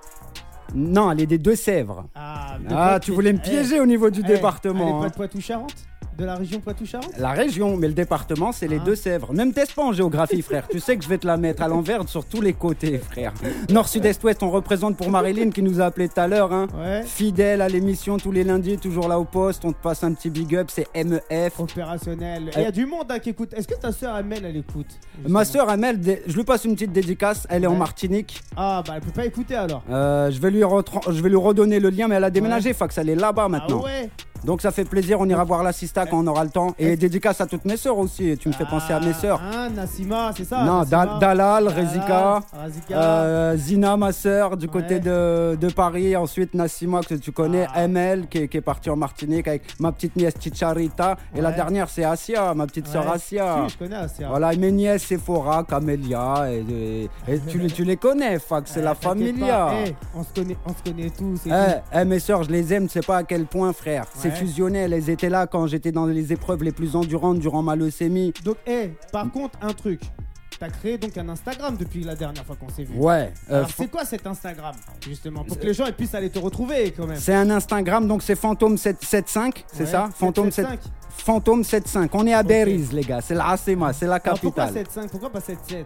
Speaker 7: Non, elle est des Deux-Sèvres.
Speaker 2: Ah,
Speaker 7: Ah, tu voulais me
Speaker 2: Eh,
Speaker 7: piéger au niveau du
Speaker 2: eh, Elle est
Speaker 7: département.
Speaker 2: pas
Speaker 7: hein.
Speaker 2: de Poitou-Charentes? De la région Poitou-Charentes
Speaker 7: La région, mais le département, c'est les
Speaker 2: Ah.
Speaker 7: Deux-Sèvres. Même teste pas en géographie, frère. Tu sais que je vais te la mettre à l'envers sur tous les côtés, frère. Nord, sud, est, ouest, on représente pour Marilyn qui nous a appelé tout à l'heure. Hein.
Speaker 2: Ouais.
Speaker 7: Fidèle à l'émission tous les lundis, toujours là au poste. On te passe un petit big up, c'est MEF.
Speaker 2: Opérationnel. Il y a du monde hein, qui écoute. Est-ce que ta soeur Amel, elle écoute
Speaker 7: Ma soeur Amel, je lui passe une petite dédicace. Elle est en
Speaker 2: Ouais.
Speaker 7: Martinique.
Speaker 2: Ah, bah elle peut pas écouter alors.
Speaker 7: Euh, je, vais lui retran- je vais lui redonner le lien, mais elle a déménagé. Fax, elle est là-bas maintenant.
Speaker 2: Ah ouais
Speaker 7: Donc ça fait plaisir. On ira voir l'assista quand on aura le temps. Et dédicace à toutes mes sœurs aussi. Tu me fais penser à mes sœurs.
Speaker 2: Hein, Nassima, c'est ça
Speaker 7: Non,
Speaker 2: Nassima
Speaker 7: Da- Dalal, Rezika,
Speaker 2: Razika.
Speaker 7: euh, Zina, ma sœur, du côté
Speaker 2: Ouais.
Speaker 7: de, de Paris. Ensuite, Nassima, que tu connais,
Speaker 2: Ah.
Speaker 7: ML, qui, est- qui est partie en Martinique avec ma petite nièce Chicharita. Et la
Speaker 2: Ouais.
Speaker 7: dernière, c'est Asia, ma petite sœur
Speaker 2: Ouais.
Speaker 7: Asia.
Speaker 2: Si, je connais Asia.
Speaker 7: Voilà, et mes nièces, Sephora, Camélia, et, et- et tu, les- tu les connais, Fac, c'est
Speaker 2: Eh,
Speaker 7: la familia.
Speaker 2: Eh, on, se connaît, on se connaît tous.
Speaker 7: Eh, eh, mes sœurs, je les aime, tu sais pas à quel point, frère. C'est Fusionnel, elles étaient là quand j'étais dans les épreuves les plus endurantes durant ma leucémie.
Speaker 2: Donc, eh, par contre, un truc. T'as créé donc un Instagram depuis la dernière fois qu'on s'est vu.
Speaker 7: Ouais. euh,
Speaker 2: Alors, c'est quoi cet Instagram, justement Pour que les gens ils puissent aller te retrouver quand même.
Speaker 7: C'est un Instagram, donc c'est Fantôme75, c'est
Speaker 2: Ouais,
Speaker 7: ça? Fantôme 7
Speaker 2: 775.
Speaker 7: Fantôme 75. On est à
Speaker 2: Ok.
Speaker 7: Beriz, les gars. C'est l'Asema, c'est la
Speaker 2: Alors, pourquoi
Speaker 7: capitale.
Speaker 2: 7.5 Pourquoi pas 7.7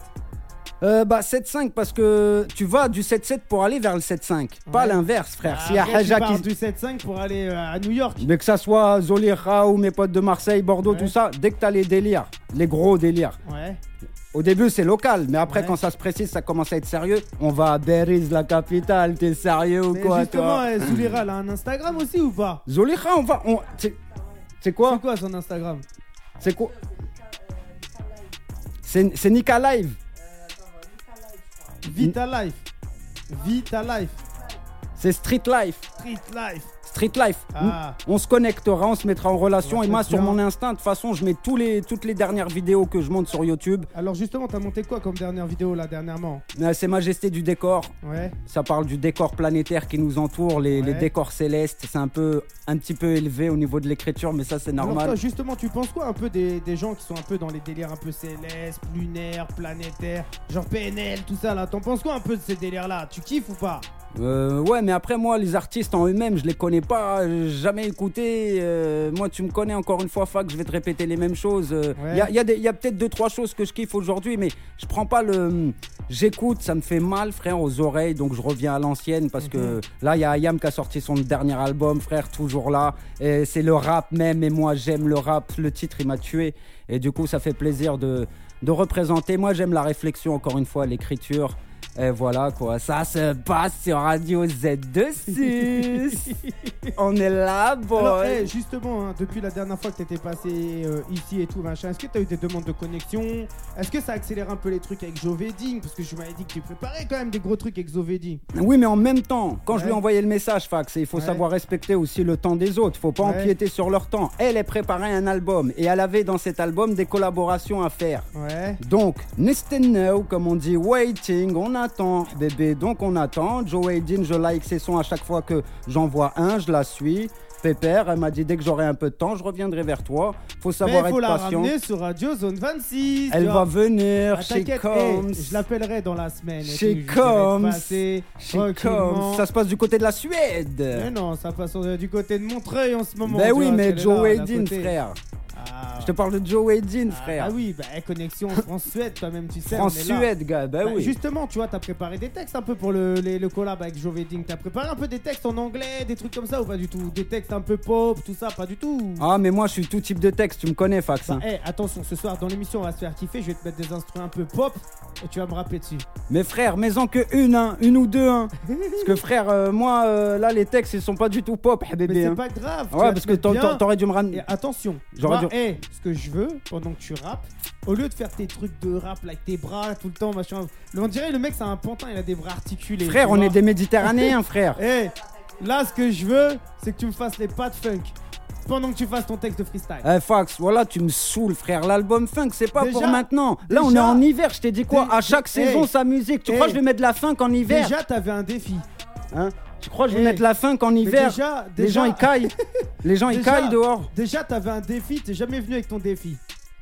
Speaker 7: Euh, bah 7.5 parce que tu vas du 7.7 pour aller vers le 7.5. Pas l'inverse, frère. S'il y a Haja
Speaker 2: pars
Speaker 7: qui...
Speaker 2: du 7.5 pour aller euh, à New York.
Speaker 7: Mais que ça soit Zolira ou mes potes de Marseille, Bordeaux,
Speaker 2: Ouais.
Speaker 7: tout ça, dès que t'as les délires, les gros délires.
Speaker 2: Ouais.
Speaker 7: Au début, c'est local, mais après,
Speaker 2: Ouais.
Speaker 7: quand ça se précise, ça commence à être sérieux. On va à Beriz, la capitale. T'es sérieux ou
Speaker 2: Mais
Speaker 7: quoi,
Speaker 2: justement,
Speaker 7: toi
Speaker 2: eh, Zoulira, elle a un Instagram aussi ou pas?
Speaker 7: Zolira, on va. On... C'est quoi?
Speaker 2: C'est quoi son Instagram?
Speaker 7: C'est quoi? C'est c'est Nika Live.
Speaker 2: Vita Life. Vita Life.
Speaker 7: C'est Street Life.
Speaker 2: Street Life.
Speaker 7: Street Life.
Speaker 2: Ah.
Speaker 7: On se connectera, on se mettra en relation. Et moi, sur mon instinct, de toute façon, je mets tous les, toutes les dernières vidéos que je monte sur YouTube.
Speaker 2: Alors justement, t'as monté quoi comme dernière vidéo là dernièrement?
Speaker 7: Euh, C'est Majesté du décor.
Speaker 2: Ouais.
Speaker 7: Ça parle du décor planétaire qui nous entoure, les, décors célestes. C'est un peu, un petit peu élevé au niveau de l'écriture, mais ça, c'est
Speaker 2: Alors
Speaker 7: normal.
Speaker 2: toi, justement, tu penses quoi un peu des, des gens qui sont un peu dans les délires un peu célestes, lunaires, planétaires, genre PNL, tout ça là? T'en penses quoi un peu de ces délires là Tu kiffes ou pas?
Speaker 7: Euh, ouais, mais après, moi, les artistes en eux-mêmes, je les connais pas, jamais écouté. euh, moi, tu me connais encore une fois, Fac, je vais te répéter les mêmes choses. Il
Speaker 2: Ouais.
Speaker 7: y a, y a des- y a peut-être deux, trois choses que je kiffe aujourd'hui, mais je prends pas le. J'écoute, ça me fait mal, frère, aux oreilles, donc je reviens à l'ancienne parce que là, il y a Ayam qui a sorti son dernier album, frère, toujours là. C'est le rap même, et moi, j'aime le rap. Le titre, il m'a tué. Et du coup, ça fait plaisir de, de représenter. Moi, j'aime la réflexion, encore une fois, l'écriture. Et voilà quoi, ça se passe sur Radio Z26. On est là, boy.
Speaker 2: Alors, justement, hein, depuis la dernière fois que t'étais passé euh, ici et tout, machin, est-ce que t'as eu des demandes de connexion? Est-ce que ça accélère un peu les trucs avec Joveding Parce que je m'avais dit que tu préparais quand même des gros trucs avec Joveding.
Speaker 7: Oui, mais en même temps, quand je lui ai envoyé le message, Fax, et il faut
Speaker 2: Ouais.
Speaker 7: savoir respecter aussi le temps des autres. Faut pas
Speaker 2: Ouais.
Speaker 7: empiéter sur leur temps. Elle, elle préparait un album et elle avait dans cet album des collaborations à faire.
Speaker 2: Ouais.
Speaker 7: Donc, Nesten now, comme on dit, waiting, on attend, bébé. Donc, on attend. Joe Aydin, je like ses sons à chaque fois que j'envoie un, je la suis. Pépère, elle m'a dit dès que j'aurai un peu de temps, je reviendrai vers toi. Faut
Speaker 2: Mais
Speaker 7: savoir
Speaker 2: il faut
Speaker 7: être
Speaker 2: la
Speaker 7: patient.
Speaker 2: ramener sur Radio Zone 26.
Speaker 7: Elle va
Speaker 2: vois.
Speaker 7: venir
Speaker 2: Ah,
Speaker 7: chez Combs.
Speaker 2: eh, je l'appellerai dans la semaine.
Speaker 7: Chez Combs. Chez. Combs. Ça se passe du côté de la
Speaker 2: Mais
Speaker 7: Suède.
Speaker 2: non, ça passe euh, du côté de Montreuil en ce moment.
Speaker 7: Ben oui,
Speaker 2: vois,
Speaker 7: mais Joe
Speaker 2: côté.
Speaker 7: frère.
Speaker 2: Ah,
Speaker 7: Je te parle de Joe Edin,
Speaker 2: ah,
Speaker 7: frère.
Speaker 2: Ah oui, bah, eh, connexion France-Suède, quand même, tu sais.
Speaker 7: France-Suède, gars, bah
Speaker 2: Bah,
Speaker 7: oui.
Speaker 2: Justement, tu vois, t'as préparé des textes un peu pour le, les- le collab avec Joe Wedding. T'as préparé un peu des textes en anglais, des trucs comme ça ou pas du tout? Des textes un peu pop, tout ça, pas du tout?
Speaker 7: Ah, mais moi, je suis tout type de texte, tu me connais, Fax.
Speaker 2: Bah,
Speaker 7: hein.
Speaker 2: eh, attention, ce soir dans l'émission, on va se faire kiffer. Je vais te mettre des instruments un peu pop et tu vas me rapper dessus.
Speaker 7: Mais frère, mets-en que une, hein, une ou deux. Hein. Parce que frère, euh, moi, euh, là, les textes, ils sont pas du tout pop,
Speaker 2: Mais
Speaker 7: bébé.
Speaker 2: c'est
Speaker 7: hein.
Speaker 2: pas grave.
Speaker 7: Ouais, parce que t'aurais dû me ramener.
Speaker 2: attention,
Speaker 7: J'aurais dû-
Speaker 2: eh, ce que je veux pendant que tu rappes, au lieu de faire tes trucs de rap avec tes bras tout le temps, machin, on dirait le mec c'est un pantin, il a des bras articulés.
Speaker 7: Frère, on est des Méditerranéens, frère.
Speaker 2: Eh, là ce que je veux, c'est que tu me fasses les pas de funk pendant que tu fasses ton texte de freestyle.
Speaker 7: Eh Fax, voilà, tu me saoules, frère. L'album funk, c'est pas
Speaker 2: Déjà-
Speaker 7: pour maintenant. Là, on est en hiver, je t'ai dit quoi? À chaque
Speaker 2: Eh,
Speaker 7: saison, sa musique. Tu
Speaker 2: eh,
Speaker 7: crois que je vais mettre de la funk en hiver?
Speaker 2: Déjà, t'avais un défi.
Speaker 7: Hein? Tu crois que je vais
Speaker 2: Eh,
Speaker 7: mettre la funk en
Speaker 2: Mais
Speaker 7: hiver
Speaker 2: déjà,
Speaker 7: Les gens, ils caillent. Les gens, ils
Speaker 2: Déjà-
Speaker 7: caillent dehors.
Speaker 2: Déjà, t'avais un défi, t'es jamais venu avec ton défi.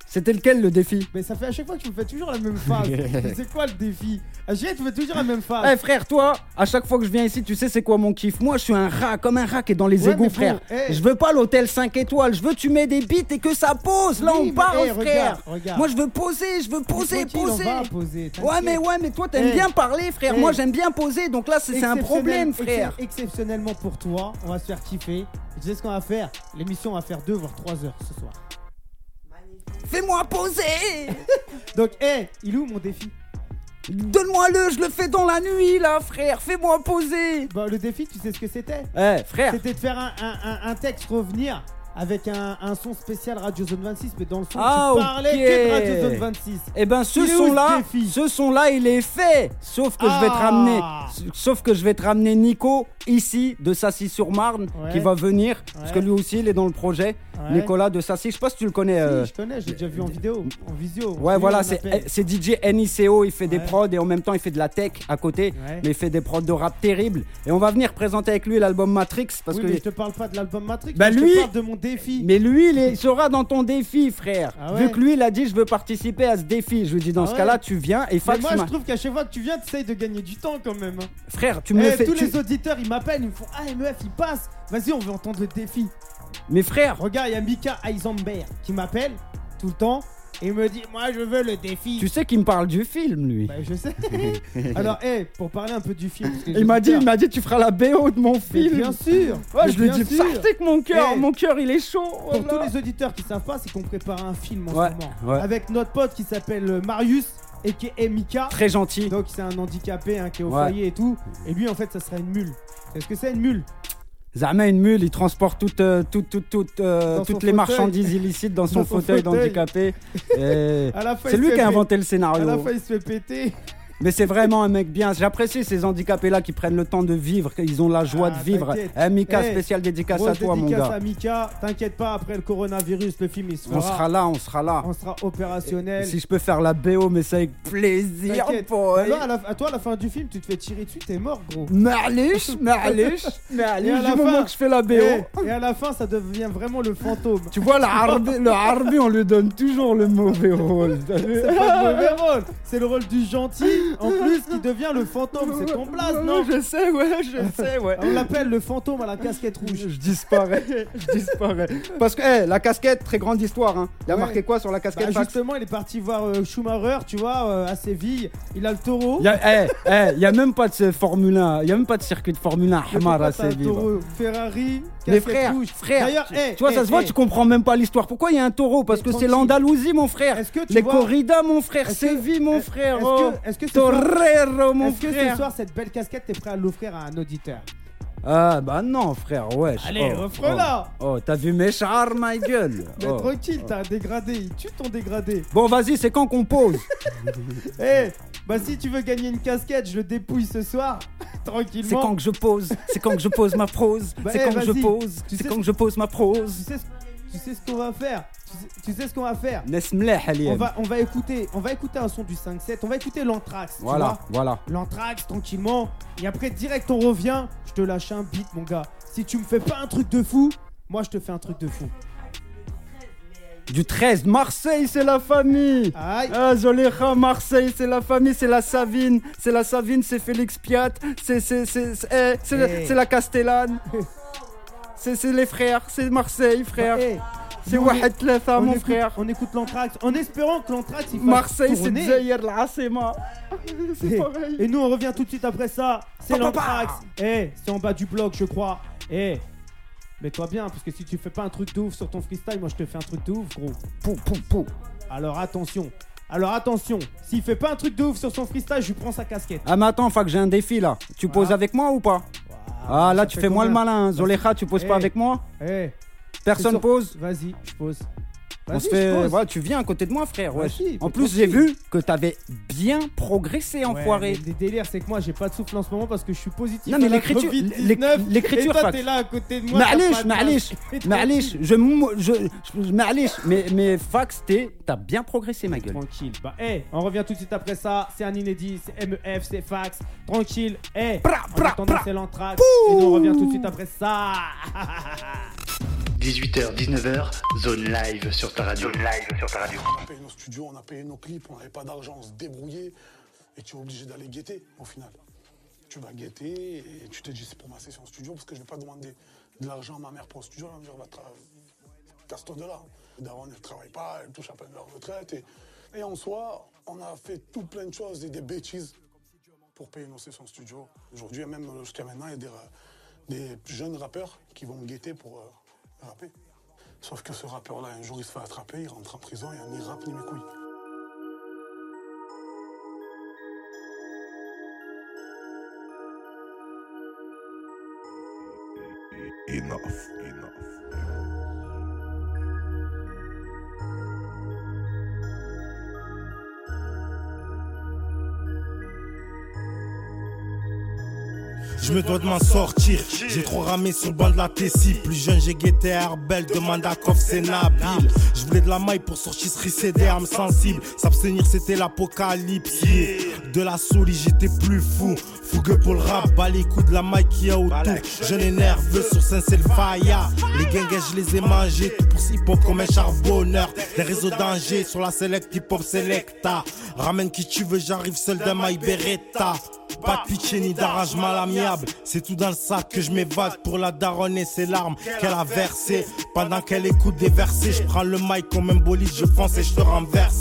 Speaker 7: C'était lequel, le défi
Speaker 2: Mais ça fait à chaque fois que tu me fais toujours la même phase. c'est quoi le défi À chaque fois, tu fais toujours la même phase.
Speaker 7: Eh frère, toi, à chaque fois que je viens ici, tu sais c'est quoi mon kiff Moi, je suis un rat, comme un rat qui est dans les
Speaker 2: Ouais,
Speaker 7: égouts, frère.
Speaker 2: eh.
Speaker 7: Je veux pas l'hôtel 5 étoiles, je veux tu mets des beats et que ça pose. Là,
Speaker 2: Oui,
Speaker 7: on parle,
Speaker 2: eh,
Speaker 7: frère.
Speaker 2: regarde, regarde.
Speaker 7: Moi, je veux poser, je veux poser, poser.
Speaker 2: On va poser.
Speaker 7: Ouais, mais ouais, mais toi, t'aimes
Speaker 2: Eh.
Speaker 7: bien parler, frère. Moi, j'aime bien poser, donc là, c'est un problème, frère.
Speaker 2: Exceptionnellement pour toi, on va se faire kiffer. Tu sais ce qu'on va faire? L'émission va faire 2 voire 3 heures ce soir.
Speaker 7: Fais-moi poser.
Speaker 2: Donc, hé, il est où mon défi?
Speaker 7: Donne-moi-le, je le fais dans la nuit, là, frère. Fais-moi poser.
Speaker 2: Bah, le défi, tu sais ce que c'était?
Speaker 7: Eh, frère.
Speaker 2: C'était de faire un, un- un- un texte revenir avec un, un son spécial Radio Zone 26, mais dans le son,
Speaker 7: Ah,
Speaker 2: tu parlais
Speaker 7: ok.
Speaker 2: que de Radio Zone 26.
Speaker 7: Eh ben ce
Speaker 2: Il est où,
Speaker 7: son
Speaker 2: ce
Speaker 7: là,
Speaker 2: défi?
Speaker 7: ce son là il est fait. Sauf que je vais te
Speaker 2: Ah.
Speaker 7: ramener, sauf que je vais te ramener Nico ici de Sassy sur Marne
Speaker 2: Ouais.
Speaker 7: qui va venir parce
Speaker 2: Ouais.
Speaker 7: que lui aussi il est dans le projet.
Speaker 2: Ouais.
Speaker 7: Nicolas de Sassy, je sais pas si tu le connais. euh,
Speaker 2: Si, je connais, j'ai déjà vu en vidéo, en visio.
Speaker 7: Ouais
Speaker 2: Lui,
Speaker 7: voilà c'est c'est DJ NICO, il fait des prods et en même temps il fait de la tech à côté,
Speaker 2: Ouais.
Speaker 7: mais il fait des prods de rap terribles et on va venir présenter avec lui l'album Matrix parce
Speaker 2: oui,
Speaker 7: que
Speaker 2: mais je te parle pas de l'album Matrix,
Speaker 7: Bah,
Speaker 2: moi, je
Speaker 7: lui-
Speaker 2: te parle de mon défi.
Speaker 7: mais lui, il, est- sera dans ton défi, frère.
Speaker 2: Ah ouais
Speaker 7: Vu que lui, il a dit, je veux participer à ce défi. Je lui dis, dans
Speaker 2: Ah
Speaker 7: ce cas-là, tu viens et
Speaker 2: Mais
Speaker 7: Fax,
Speaker 2: moi, je trouve qu'à chaque fois que tu viens, tu essayes de gagner du temps quand même. hein.
Speaker 7: frère, tu me
Speaker 2: Eh,
Speaker 7: fais.
Speaker 2: tous
Speaker 7: tu-
Speaker 2: les auditeurs, ils m'appellent, ils me font Ah, MEF, il passe. Vas-y, on veut entendre le défi.
Speaker 7: Mais frère,
Speaker 2: Regarde, il y a Mika Eisenberg qui m'appelle tout le temps et il me dit Moi, je veux le défi.
Speaker 7: tu sais qu'il me parle du film, lui.
Speaker 2: Bah, je sais. Alors, eh, pour parler un peu du film. parce que les
Speaker 7: il m'a dit, il m'a dit, tu feras la BO de mon
Speaker 2: Mais
Speaker 7: film.
Speaker 2: Bien sûr.
Speaker 7: Ouais,
Speaker 2: mais
Speaker 7: je lui ai
Speaker 2: bien
Speaker 7: dit,
Speaker 2: sûr.
Speaker 7: que mon cœur,
Speaker 2: Eh.
Speaker 7: mon cœur, il est chaud.
Speaker 2: Pour
Speaker 7: voilà.
Speaker 2: tous les auditeurs qui savent pas, c'est qu'on prépare un film en
Speaker 7: Ouais,
Speaker 2: ce moment.
Speaker 7: ouais.
Speaker 2: Avec notre pote qui s'appelle euh, Marius et qui est Mika.
Speaker 7: Très gentil.
Speaker 2: Donc c'est un handicapé hein, qui est au
Speaker 7: Ouais.
Speaker 2: foyer et tout. Et lui en fait ça serait une mule. Est-ce que c'est une mule?
Speaker 7: Zama, une mule, il transporte toutes, euh, euh, toutes les
Speaker 2: fauteuil.
Speaker 7: marchandises illicites dans son
Speaker 2: Dans son
Speaker 7: fauteuil
Speaker 2: fauteuil.
Speaker 7: d'handicapé. Et C'est lui qui a
Speaker 2: fait
Speaker 7: inventé le
Speaker 2: pé- À la
Speaker 7: scénario.
Speaker 2: fin il se fait péter.
Speaker 7: Mais c'est vraiment un mec bien. J'apprécie ces handicapés-là qui prennent le temps de vivre, qu'ils ont la joie
Speaker 2: Ah,
Speaker 7: de vivre.
Speaker 2: t'inquiète.
Speaker 7: Eh, Mika,
Speaker 2: Eh,
Speaker 7: spécial dédicace à toi, mon gars.
Speaker 2: à Mika. T'inquiète pas après le coronavirus le film il se fera.
Speaker 7: On sera là, on sera là.
Speaker 2: On sera opérationnel.
Speaker 7: Si je peux faire la BO, mais c'est avec plaisir, boy.
Speaker 2: Alors, à, la- à toi à la fin du film tu te fais tirer dessus t'es mort gros.
Speaker 7: Marliche,
Speaker 2: à la
Speaker 7: du moment
Speaker 2: fin-
Speaker 7: que je fais la BO.
Speaker 2: Eh, et à la fin ça devient vraiment le fantôme.
Speaker 7: Tu vois, le Harbi, le Harbi, on lui donne toujours le mauvais rôle.
Speaker 2: C'est pas le mauvais rôle, c'est le rôle du gentil en plus qui devient le fantôme. C'est ton place, non
Speaker 7: Je sais, ouais, je sais, ouais.
Speaker 2: On l'appelle le fantôme à la casquette rouge.
Speaker 7: Je disparais, je disparais. Parce que eh, la casquette, très grande histoire. Hein. Il y a
Speaker 2: Ouais.
Speaker 7: marqué quoi sur la
Speaker 2: Bah,
Speaker 7: casquette Fax
Speaker 2: justement, il est parti voir euh, Schumacher, tu vois, euh, à Séville. Il a le taureau.
Speaker 7: Il y a, eh, eh, il y a même pas de Formule 1, il y a même pas de circuit de Formule 1
Speaker 2: Mais
Speaker 7: Hamar à Séville.
Speaker 2: taureau Ferrari,
Speaker 7: Mais frère, frère,
Speaker 2: D'ailleurs,
Speaker 7: tu,
Speaker 2: eh,
Speaker 7: tu vois,
Speaker 2: eh,
Speaker 7: ça se voit,
Speaker 2: eh,
Speaker 7: tu comprends même pas l'histoire. Pourquoi il y a un taureau? Parce que c'est l'Andalousie, mon frère.
Speaker 2: Est-ce que tu
Speaker 7: Les
Speaker 2: vois-
Speaker 7: corridas, mon frère. Séville, mon frère.
Speaker 2: Est-ce
Speaker 7: oh.
Speaker 2: que, est-ce que ce soir,
Speaker 7: Torero, mon
Speaker 2: est-ce que ce
Speaker 7: frère.
Speaker 2: soir, cette belle casquette, t'es prêt à l'offrir à un auditeur?
Speaker 7: Ah, bah non, frère, wesh.
Speaker 2: Allez,
Speaker 7: oh,
Speaker 2: offre-la
Speaker 7: Oh, oh, t'as vu mes chars, ma gueule
Speaker 2: Mais
Speaker 7: Oh.
Speaker 2: tranquille, t'as un dégradé. Il tue ton dégradé.
Speaker 7: Bon, vas-y, c'est quand qu'on pose
Speaker 2: Eh, bah si tu veux gagner une casquette, je le dépouille ce soir.
Speaker 7: C'est
Speaker 2: Tranquillement.
Speaker 7: quand que je pose, c'est quand que je pose ma prose,
Speaker 2: Bah,
Speaker 7: c'est
Speaker 2: eh,
Speaker 7: quand que je pose, c'est quand que je pose ma prose.
Speaker 2: tu sais ce qu'on va faire tu sais, ce qu'on va faire on va, on va écouter, on va écouter un son du 5-7, on va écouter l'anthrax.
Speaker 7: Voilà, voilà.
Speaker 2: L'anthrax tranquillement. Et après direct on revient. Je te lâche un beat mon gars. Si tu me fais pas un truc de fou, Moi, je te fais un truc de fou.
Speaker 7: Du 13, Marseille, c'est la famille.
Speaker 2: Aïe.
Speaker 7: Ah, Zolécha, Marseille, c'est la famille, c'est la Savine. C'est la Savine, c'est Félix Piat, c'est c'est- c'est- c'est- eh, c'est la-
Speaker 2: Hey.
Speaker 7: Castellane. C'est c'est les frères, c'est Marseille, frère.
Speaker 2: Eh,
Speaker 7: C'est Wahed Tletha,
Speaker 2: on
Speaker 7: mon
Speaker 2: écoute-
Speaker 7: frère.
Speaker 2: On écoute l'anthrax en espérant que l'anthrax il fasse
Speaker 7: Marseille, c'est. Zayer l'Asema. C'est
Speaker 2: Et,
Speaker 7: pareil.
Speaker 2: et nous, on revient tout de suite après ça. C'est l'anthrax. Eh, c'est en bas du bloc, je crois. Eh, mets-toi bien, parce que si tu fais pas un truc de ouf sur ton freestyle, moi je te fais un truc de ouf, gros.
Speaker 7: Pou, pou, pou.
Speaker 2: Alors attention. Alors attention. S'il fait pas un truc de ouf sur son freestyle, je lui prends sa casquette.
Speaker 7: Ah, mais attends, faut que j'ai un défi là. Tu poses avec moi ou pas? Ah, là, tu fais moi le malin. Zolécha, tu poses pas
Speaker 2: Eh.
Speaker 7: avec moi?
Speaker 2: Eh,
Speaker 7: Personne pose
Speaker 2: Vas-y, je pose.
Speaker 7: On se fait, tu viens à côté de moi, frère. Ouais. En plus, j'ai vu que t'avais bien progressé, enfoiré.
Speaker 2: mais Le délire, c'est que moi, j'ai pas de souffle en ce moment parce que je suis positif.
Speaker 7: Non, mais l'écriture- l'écriture,
Speaker 2: toi, là à côté de
Speaker 7: je, je, mais, mais fax, t'es- t'as bien progressé, ma gueule.
Speaker 2: Tranquille. Bah, hey, on revient tout de suite après ça. C'est un inédit, c'est MEF, c'est fax. Tranquille. Hey,
Speaker 7: Pra,
Speaker 2: pra,
Speaker 7: pra.
Speaker 2: c'est l'entraque. Et on revient tout de suite après ça.
Speaker 1: 18h, 19h, zone live sur ta radio. Zone live sur ta radio.
Speaker 8: On a payé nos studios, on a payé nos clips, on n'avait pas d'argent, on se débrouillait. Et tu es obligé d'aller guetter au final. Tu vas guetter et tu te dis c'est pour ma session studio parce que je ne vais pas demander de l'argent à ma mère pour le studio. Elle va me dire va casse-toi de là. Daron, elle ne travaille pas, elle touche à peine leur retraite. Et, et en soi, on a fait tout plein de choses et des bêtises pour payer nos sessions studio. Aujourd'hui, et même jusqu'à maintenant, il y a des, des jeunes rappeurs qui vont me guetter pour euh, Sauf que ce rappeur-là, un jour, il se fait attraper, il rentre en prison, il n'y a ni rap ni mes couilles.
Speaker 5: Enough,
Speaker 9: Je me dois de m'en sortir. J'ai trop ramé sur le banc de la Tessie. Plus jeune, j'ai guetté Herbel, demande à Koff, c'est Nabil. Je voulais de la maille pour sortir ce des armes sensibles. S'abstenir, c'était l'apocalypse. De la souris, j'étais plus fou. Fougueux pour le rap, bas les coups de la maille qui a autour. Jeune et nerveux sur saint faya Les guinguets, je les ai mangés. Tout pour hip hop comme un charbonneur. Les réseaux d'Angers sur la select hip hop selecta. Ramène qui tu veux, j'arrive seul d'un maille Beretta. Pas de pitié ni d'arrangement à l'amiable. C'est tout dans le sac que je m'évade pour la daronne et ses larmes qu'elle a versées. Pendant qu'elle écoute des versets, je prends le mic comme un bolide, je fonce et je te renverse.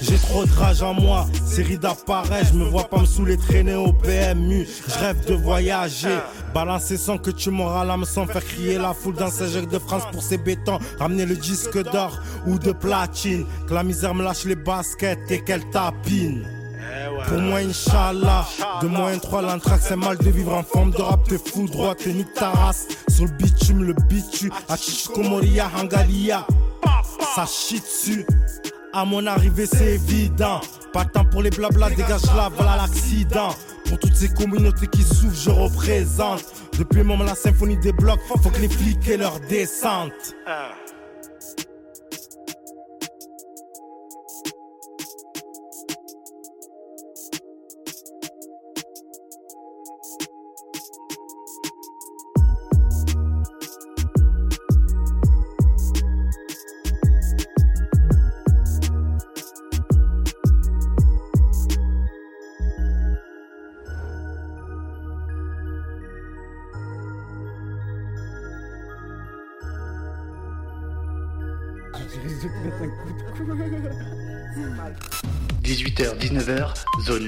Speaker 9: J'ai trop de rage en moi, série d'appareils, je me vois pas me saouler traîner au PMU. Je rêve de voyager, balancer sans que tu m'auras l'âme sans faire crier la foule dans ces jeux de France pour ses bétons. Ramener le disque d'or ou de platine, que la misère me lâche les baskets et qu'elle tapine. Pour moi, Inch'Allah, de moins 3, l'anthrax, c'est mal de vivre en forme de rap, te fous droit, te nique ta race. Sur le bitume, le bitu, Moria, Hangalia, ça chie dessus. À mon arrivée, c'est évident. Pas de temps pour les blabla, dégage là, voilà l'accident. Pour toutes ces communautés qui souffrent, je représente. Depuis le moment la symphonie des blocs, faut que les flics aient leur descente.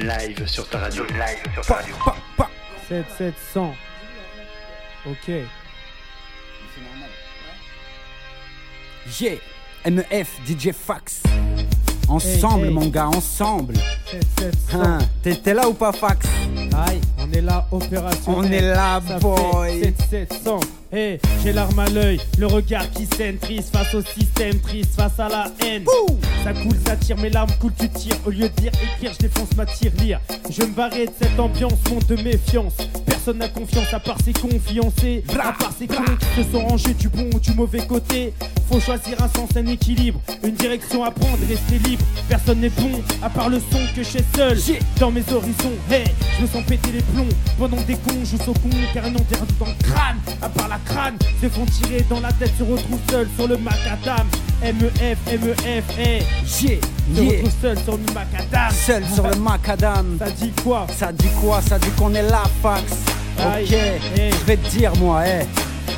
Speaker 1: Live sur ta radio. Zone live sur ta radio.
Speaker 2: 7700. Ok.
Speaker 7: Yeah, MEF, DJ Fax. Ensemble,
Speaker 2: Hey, hey.
Speaker 7: mon gars, ensemble.
Speaker 2: 7700.
Speaker 7: Hein, T'es t'es là ou pas, Fax?
Speaker 2: Aïe, on est là, opération.
Speaker 7: On est là,
Speaker 2: Ça
Speaker 7: boy.
Speaker 2: fait 7700. Hey, j'ai l'arme à l'œil, le regard qui saigne, triste face au système, triste face à la haine. Ça coule, ça tire, mes larmes coulent, tu tires. Au lieu de dire écrire, je défonce ma tirelire. Je me barrais de cette ambiance, monte de méfiance. Personne n'a confiance à part ses confiancés. À part ses cons qui se sont rangés du bon ou du mauvais côté. Faut choisir un sens, un équilibre. Une direction à prendre et rester libre. Personne n'est bon à part le son que j'ai seul. Dans mes horizons, hey, je me sens péter les plombs. Pendant que des cons jouent au con car ils n'ont perdu dans le crâne. À part la crâne, se font tirer dans la tête, se retrouvent seuls sur le macadam. MEF, MEF, hey,
Speaker 7: Yeah,
Speaker 2: se
Speaker 7: yeah.
Speaker 2: seuls sur le macadam.
Speaker 7: Seul sur le macadam.
Speaker 2: Ça dit quoi?
Speaker 7: Ça dit quoi? Ça dit qu'on est là, fax. Ok, je vais te dire, moi, eh.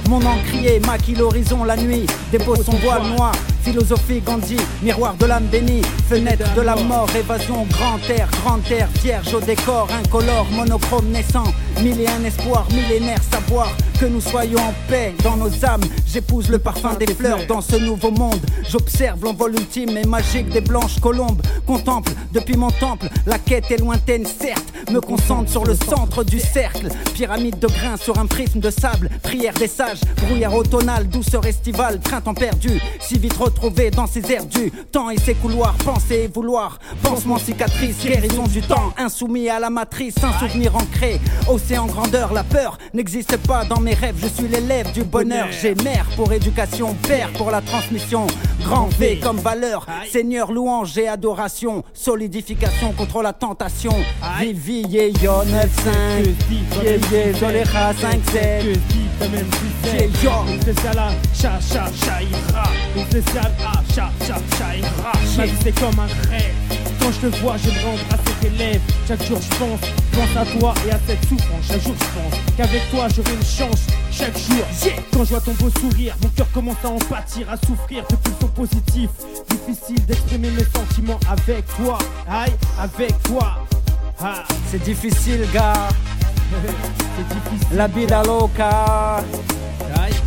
Speaker 7: Mon encrier maquille l'horizon la nuit, dépose son voile noir. Philosophie Gandhi, miroir de l'âme bénie, fenêtre de la mort, évasion, grand air, grand air, vierge au décor, incolore, monochrome naissant, mille et un espoir, millénaire, savoir que nous soyons en paix dans nos âmes. J'épouse le parfum des fleurs dans ce nouveau monde. J'observe l'envol ultime et magique des blanches colombes. Contemple depuis mon temple, la quête est lointaine, certes. Me concentre sur le centre du cercle. Pyramide de grains sur un prisme de sable. Prière des sages, brouillard automnal, douceur estivale, printemps perdu. Si vite retrouvé dans ces airs du temps et ses couloirs. Penser et vouloir, pansement cicatrice, guérison du temps. Insoumis à la matrice, un souvenir ancré. Océan grandeur, la peur n'existe pas dans mes rêves. Je suis l'élève du bonheur. J'ai mère pour éducation, père pour la transmission. Grand V comme valeur, Seigneur louange et adoration. Solidification contre la tentation. Vivi, yeah, yo, 9-5. Yeah, yeah, Zoléra, 5-7.
Speaker 2: Que dit quand même plus
Speaker 7: Yeah, yo.
Speaker 2: Chaïra Ma vie c'est comme un rêve. Quand je te vois j'aimerais embrasser tes lèvres Chaque jour je pense, pense à toi et à cette souffrance. Chaque jour je pense qu'avec toi j'aurai une chance. Chaque jour, quand je vois ton beau sourire Mon cœur commence à en pâtir, à souffrir de pulsions positifs. Difficile d'exprimer mes sentiments avec toi. Aïe, avec toi. Ah.
Speaker 7: C'est difficile, gars.
Speaker 2: C'est difficile.
Speaker 7: La vida loca.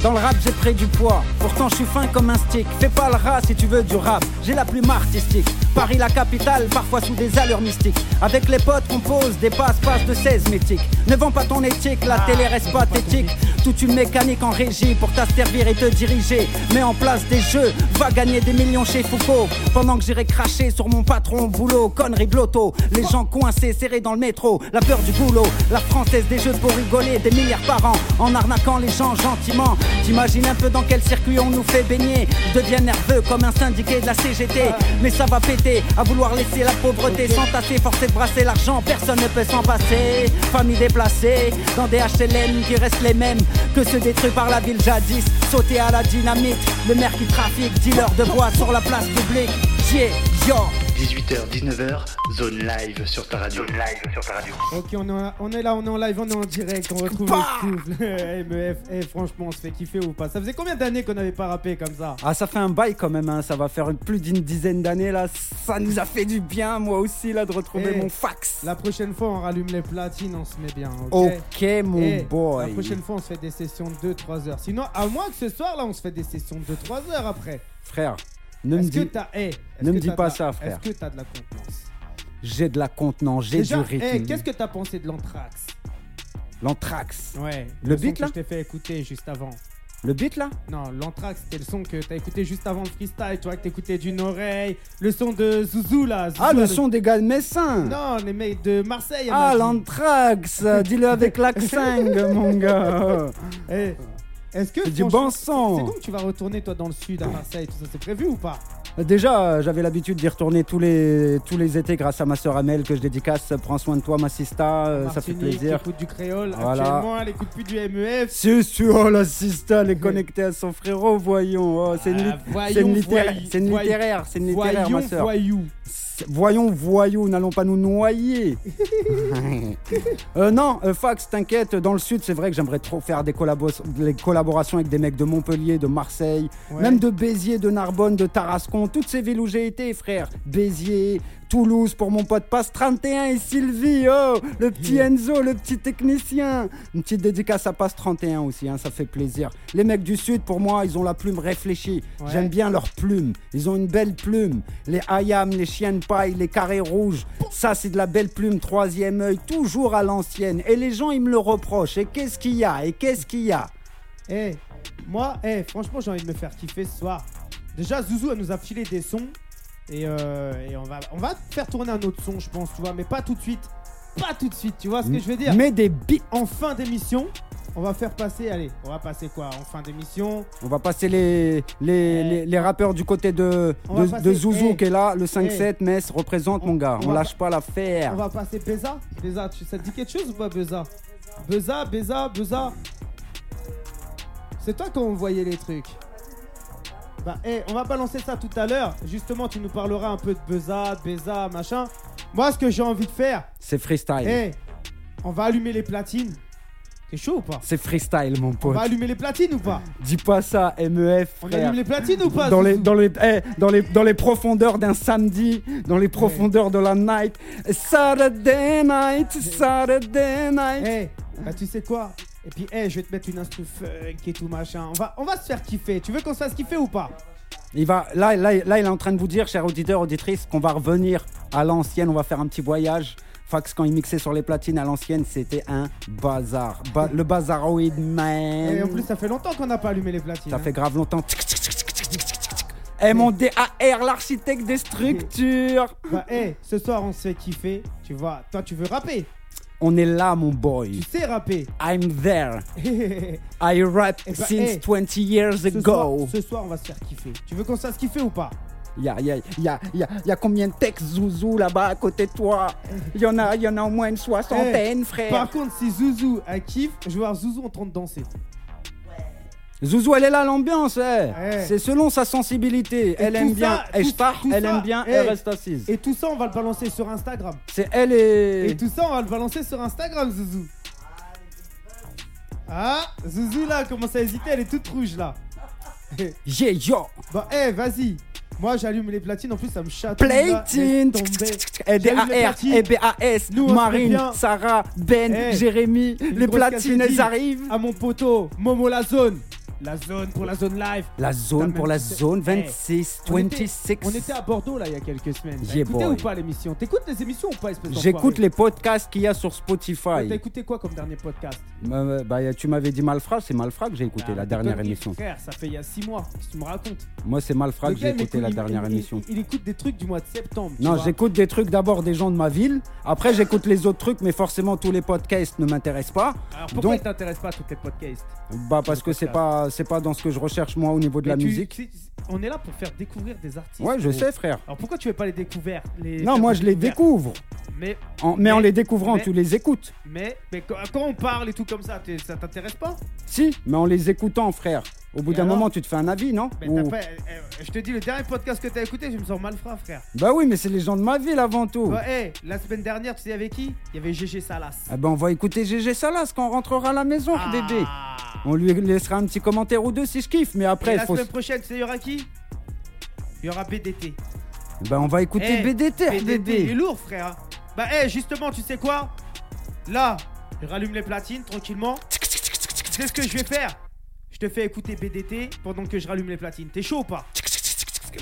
Speaker 7: Dans le rap, j'ai pris du poids. Pourtant, je suis fin comme un stick. Fais pas le rat si tu veux du rap. J'ai la plume artistique. Paris, la capitale, parfois sous des allures mystiques. Avec les potes, on pose des passe-passe de 16 mythiques. Ne vends pas ton éthique, la télé reste pathétique. Toute une mécanique en régie pour t'asservir et te diriger. Mets en place des jeux, va gagner des millions chez Foucault. Pendant que j'irai cracher sur mon patron, boulot, connerie blotto. Les gens coincés, serrés dans le métro. La peur du boulot, la française des jeux pour rigoler, des milliards par an. En arnaquant les gens gentiment. T'imagines un peu dans quel circuit on nous fait baigner. Je deviens nerveux comme un syndiqué de la CGT. Mais ça va péter, à vouloir laisser la pauvreté s'entasser, forcer de brasser l'argent, personne ne peut s'en passer. Famille déplacée, dans des HLM qui restent les mêmes que ceux détruits par la ville jadis. Sauter à la dynamite, le maire qui trafique, dealer de bois sur la place publique. Yeah, yo.
Speaker 1: 18h, 19h, zone live sur ta radio. Zone live sur ta radio.
Speaker 2: Ok, on est, on est là, on est en live, on est en direct, on retrouve le souffle. MEF, eh, franchement, on se fait kiffer ou pas? Ça faisait combien d'années qu'on n'avait pas rappé comme ça?
Speaker 7: Ah, ça fait un bail quand même, hein. ça va faire plus d'une dizaine d'années là. Ça nous a fait du bien, moi aussi, là, de retrouver
Speaker 2: Eh,
Speaker 7: mon fax.
Speaker 2: La prochaine fois, on rallume les platines, on se met bien. Ok,
Speaker 7: mon
Speaker 2: Eh,
Speaker 7: boy.
Speaker 2: La prochaine fois, on se fait des sessions de 2-3 heures. Sinon, à moins que ce soir, là, on se fait des sessions de 3 heures après.
Speaker 7: Frère, ne me dis. ne me dis pas ça, frère.
Speaker 2: Est-ce que t'as de la contenance?
Speaker 7: J'ai de la contenance, j'ai du rythme.
Speaker 2: qu'est-ce que t'as pensé de l'anthrax?
Speaker 7: L'anthrax.
Speaker 2: Ouais.
Speaker 7: Le beat, là?
Speaker 2: Je t'ai fait écouter juste avant.
Speaker 7: Le beat là?
Speaker 2: Non, l'anthrax, c'était le son que t'as écouté juste avant le freestyle. Tu vois, que t'écoutais d'une oreille. Le son de Zouzou, là. Zouzou,
Speaker 7: Ah, le son des gars de Messin
Speaker 2: Non, les mecs de Marseille.
Speaker 7: Ah, l'anthrax Dis-le avec l'accent, mon gars
Speaker 2: Eh, Est-ce que.
Speaker 7: C'est du bon son.
Speaker 2: C'est que tu vas retourner, toi, dans le sud, à Marseille Tout ça, c'est prévu ou pas?
Speaker 7: Déjà, euh, j'avais l'habitude d'y retourner tous les, tous les étés grâce à ma sœur Amel que je dédicace. Prends soin de toi, ma sista, euh, ça fait plaisir.
Speaker 2: Qui écoute du créole.
Speaker 7: Voilà.
Speaker 2: Actuellement, elle écoute plus du MEF.
Speaker 7: C'est sûr, la sista, elle est connectée à son frérot, voyons. Oh, c'est une,
Speaker 2: Ah,
Speaker 7: une littéraire, c'est une littéraire, c'est une littéraire,
Speaker 2: Voyons,
Speaker 7: ma sœur.
Speaker 2: voyou.
Speaker 7: Voyons, voyous, n'allons pas nous noyer. Euh, non, euh, Fax, t'inquiète, dans le sud, c'est vrai que j'aimerais trop faire des, collabo- des collaborations avec des mecs de Montpellier, de Marseille,
Speaker 2: Ouais.
Speaker 7: même de Béziers, de Narbonne, de Tarascon, toutes ces villes où j'ai été, frère. Béziers, Toulouse pour mon pote Passe 31 et Sylvie, oh, le petit Enzo, le petit technicien. Une petite dédicace à Passe 31 aussi, hein, ça fait plaisir. Les mecs du sud, pour moi, ils ont la plume réfléchie.
Speaker 2: Ouais.
Speaker 7: J'aime bien leur plume. Ils ont une belle plume. Les Hayam, les chiens de paille, les carrés rouges. Ça, c'est de la belle plume, troisième œil, toujours à l'ancienne. Et les gens, ils me le reprochent. Et qu'est-ce qu'il y a? Et qu'est-ce qu'il y a?
Speaker 2: Eh, moi, eh, franchement, j'ai envie de me faire kiffer ce soir. Déjà, Zouzou, elle nous a filé des sons. Et, euh, et on, va, on va faire tourner un autre son, je pense, tu vois, mais pas tout de suite. pas tout de suite, tu vois ce que je veux dire?
Speaker 7: Mais des beats.
Speaker 2: En fin d'émission, on va faire passer, allez, on va passer quoi? En fin d'émission,
Speaker 7: On va passer les, les, les, les rappeurs du côté de, de,
Speaker 2: passer-
Speaker 7: de Zouzou
Speaker 2: eh,
Speaker 7: qui est là, le 5-7, Metz représente
Speaker 2: On-
Speaker 7: mon gars.
Speaker 2: on
Speaker 7: lâche pas l'affaire.
Speaker 2: on va passer Beza. Beza, tu, ça te dit quelque chose ou pas Beza? Beza, Beza, Beza. C'est toi qui envoyé les trucs. Bah, eh, on va balancer ça tout à l'heure. Justement, tu nous parleras un peu de Beza, de Beza, machin. Moi, ce que j'ai envie de faire,
Speaker 7: C'est freestyle.
Speaker 2: eh, on va allumer les platines. T'es chaud ou pas
Speaker 7: C'est freestyle, mon
Speaker 2: On
Speaker 7: pote.
Speaker 2: va allumer les platines ou pas
Speaker 7: Dis pas ça, MEF,
Speaker 2: On
Speaker 7: frère.
Speaker 2: allume les platines ou pas
Speaker 7: dans les, dans, les, eh, dans, les, dans les profondeurs d'un samedi, dans les profondeurs de la night. Saturday night, Saturday night.
Speaker 2: Eh, bah tu sais quoi Et puis, eh, je vais te mettre une instru funk et tout machin. On va, on va se faire kiffer. Tu veux qu'on se fasse kiffer ou pas?
Speaker 7: Il va, là, là, là, il est en train de vous dire, chers auditeurs, auditrices, qu'on va revenir à l'ancienne. On va faire un petit voyage. Fax, quand il mixait sur les platines à l'ancienne, c'était un bazar. Ba- le bazaroid man.
Speaker 2: Et en plus, ça fait longtemps qu'on n'a pas allumé les platines.
Speaker 7: Ça
Speaker 2: hein.
Speaker 7: fait grave longtemps. Eh mon DAR, l'architecte des structures.
Speaker 2: Bah, eh, ce soir, on se fait kiffer. Tu vois, toi, tu veux rapper?
Speaker 7: On est là, mon
Speaker 2: Tu
Speaker 7: boy.
Speaker 2: sais rapper.
Speaker 7: I'm there.
Speaker 2: ce
Speaker 7: I rap
Speaker 2: Eh ben,
Speaker 7: since
Speaker 2: eh,
Speaker 7: 20 years
Speaker 2: soir,
Speaker 7: ago.
Speaker 2: ce soir, on va se faire kiffer. Tu veux qu'on se fasse kiffer ou pas?
Speaker 7: Il y a, y, a, y, a, y, a, y a combien de textes Zouzou là-bas à côté de toi? Il y, en a- y en a au moins une soixantaine, frère.
Speaker 2: Eh, Par contre, si Zouzou a kiffe, je vais voir Zouzou en train de danser.
Speaker 7: Zouzou, elle est là, l'ambiance. eh.
Speaker 2: Eh.
Speaker 7: C'est selon sa sensibilité. elle aime
Speaker 2: ça,
Speaker 7: bien,
Speaker 2: tout-
Speaker 7: elle star,
Speaker 2: tout
Speaker 7: elle
Speaker 2: ça,
Speaker 7: aime bien,
Speaker 2: eh.
Speaker 7: elle reste assise.
Speaker 2: Et tout ça, on va le balancer sur Instagram.
Speaker 7: C'est elle et...
Speaker 2: Et tout ça, on va le balancer sur Instagram, Zouzou. Ah, Zouzou là, commence à hésiter, elle est toute rouge là.
Speaker 7: Yeah, yo.
Speaker 2: Bah, eh, vas-y. Moi, j'allume les platines, en plus, ça me chatouille.
Speaker 7: Platine.
Speaker 2: Laisse tomber.
Speaker 7: Et
Speaker 2: J'allume les
Speaker 7: D-A-R,
Speaker 2: platines.
Speaker 7: et B-A-S,
Speaker 2: Nous, on se met
Speaker 7: Marine. Sarah, Ben,
Speaker 2: Eh,
Speaker 7: Jérémy, les platines, elles arrivent.
Speaker 2: À mon poteau, Momo la zone. La zone pour la zone live.
Speaker 7: La zone pour la zone
Speaker 2: Eh,
Speaker 7: 26,
Speaker 2: on était-
Speaker 7: 26.
Speaker 2: On était à Bordeaux là il y a quelques semaines. T'as
Speaker 7: Yeah,
Speaker 2: écouté ou pas l'émission? T'écoutes les émissions ou pas,
Speaker 7: J'écoute les podcasts qu'il y a sur
Speaker 2: T'as
Speaker 7: Spotify.
Speaker 2: écouté quoi comme dernier podcast?
Speaker 7: Euh, bah, tu m'avais dit Malfra, c'est Malfra que j'ai écouté
Speaker 2: Ah,
Speaker 7: la dernière émission.
Speaker 2: Frère, ça fait il y a 6 mois. Qu'est-ce que tu me racontes
Speaker 7: Moi, c'est Malfra que j'ai écouté la dernière
Speaker 2: il-
Speaker 7: émission.
Speaker 2: Il, il écoute des trucs du mois de septembre.
Speaker 7: Non, j'écoute des trucs d'abord des gens de ma ville. Après, j'écoute les autres trucs, mais forcément, tous les podcasts ne m'intéressent pas.
Speaker 2: Alors pourquoi
Speaker 7: Donc-
Speaker 2: il t'intéresse pas à toutes les podcasts?
Speaker 7: Bah, parce que c'est pas, c'est pas dans ce que je recherche moi au niveau de la
Speaker 2: tu-
Speaker 7: musique.
Speaker 2: On est là pour faire découvrir des artistes.
Speaker 7: Ouais, je sais, frère.
Speaker 2: Alors pourquoi tu veux pas les découvrir les
Speaker 7: Non, moi, je les découvre.
Speaker 2: Mais,
Speaker 7: En- mais en les découvrant,
Speaker 2: mais-
Speaker 7: tu les écoutes.
Speaker 2: mais, mais quand, on parle et tout comme ça, ça t'intéresse pas?
Speaker 7: Si, mais en les écoutant, frère. Au bout d'un moment, tu te fais un avis, non
Speaker 2: Mais
Speaker 7: Ou-
Speaker 2: t'as pas- euh, Je te dis, le dernier podcast que t'as écouté, je me sens malfrat, frère.
Speaker 7: Bah oui, mais c'est les gens de ma ville avant tout.
Speaker 2: Bah, hey, la semaine dernière, tu sais avec qui? Il y avait GG Salas.
Speaker 7: Ah ben on va écouter GG Salas quand on rentrera à la maison,
Speaker 2: Ah.
Speaker 7: bébé. On lui laissera un petit commentaire ou deux si je kiffe, mais après,
Speaker 2: Et la
Speaker 7: faut...
Speaker 2: semaine prochaine, tu sais, il y aura qui? Il y aura BDT.
Speaker 7: Ben on va écouter
Speaker 2: Eh,
Speaker 7: BDT,
Speaker 2: BDT, il est lourd, frère. Bah, hey, justement, tu sais quoi? Là, je rallume les platines tranquillement. Sais ce que je vais faire? Te fais écouter BDT pendant que je rallume les platines. T'es chaud ou pas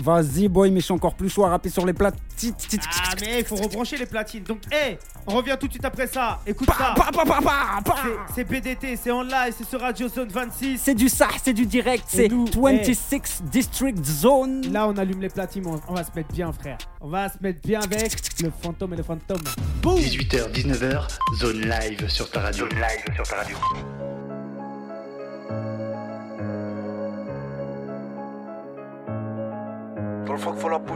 Speaker 7: Vas-y, boy, mais je suis encore plus chaud à rapper sur les plates.
Speaker 2: Ah, mais il faut rebrancher les platines. Donc, hey, on revient tout de suite après ça. Écoute ça.
Speaker 7: pa, pa, pa, pa.
Speaker 2: C'est- BDT, c'est en live, c'est sur Radio Zone 26.
Speaker 7: C'est du ça, c'est du direct, c'est
Speaker 2: nous,
Speaker 7: 26 District Zone.
Speaker 2: Là, on allume les platines, on, on va se mettre bien, frère. On va se mettre bien avec le fantôme et le fantôme. Boum
Speaker 1: 18h, 19h, zone live sur ta radio. Zone live sur ta radio.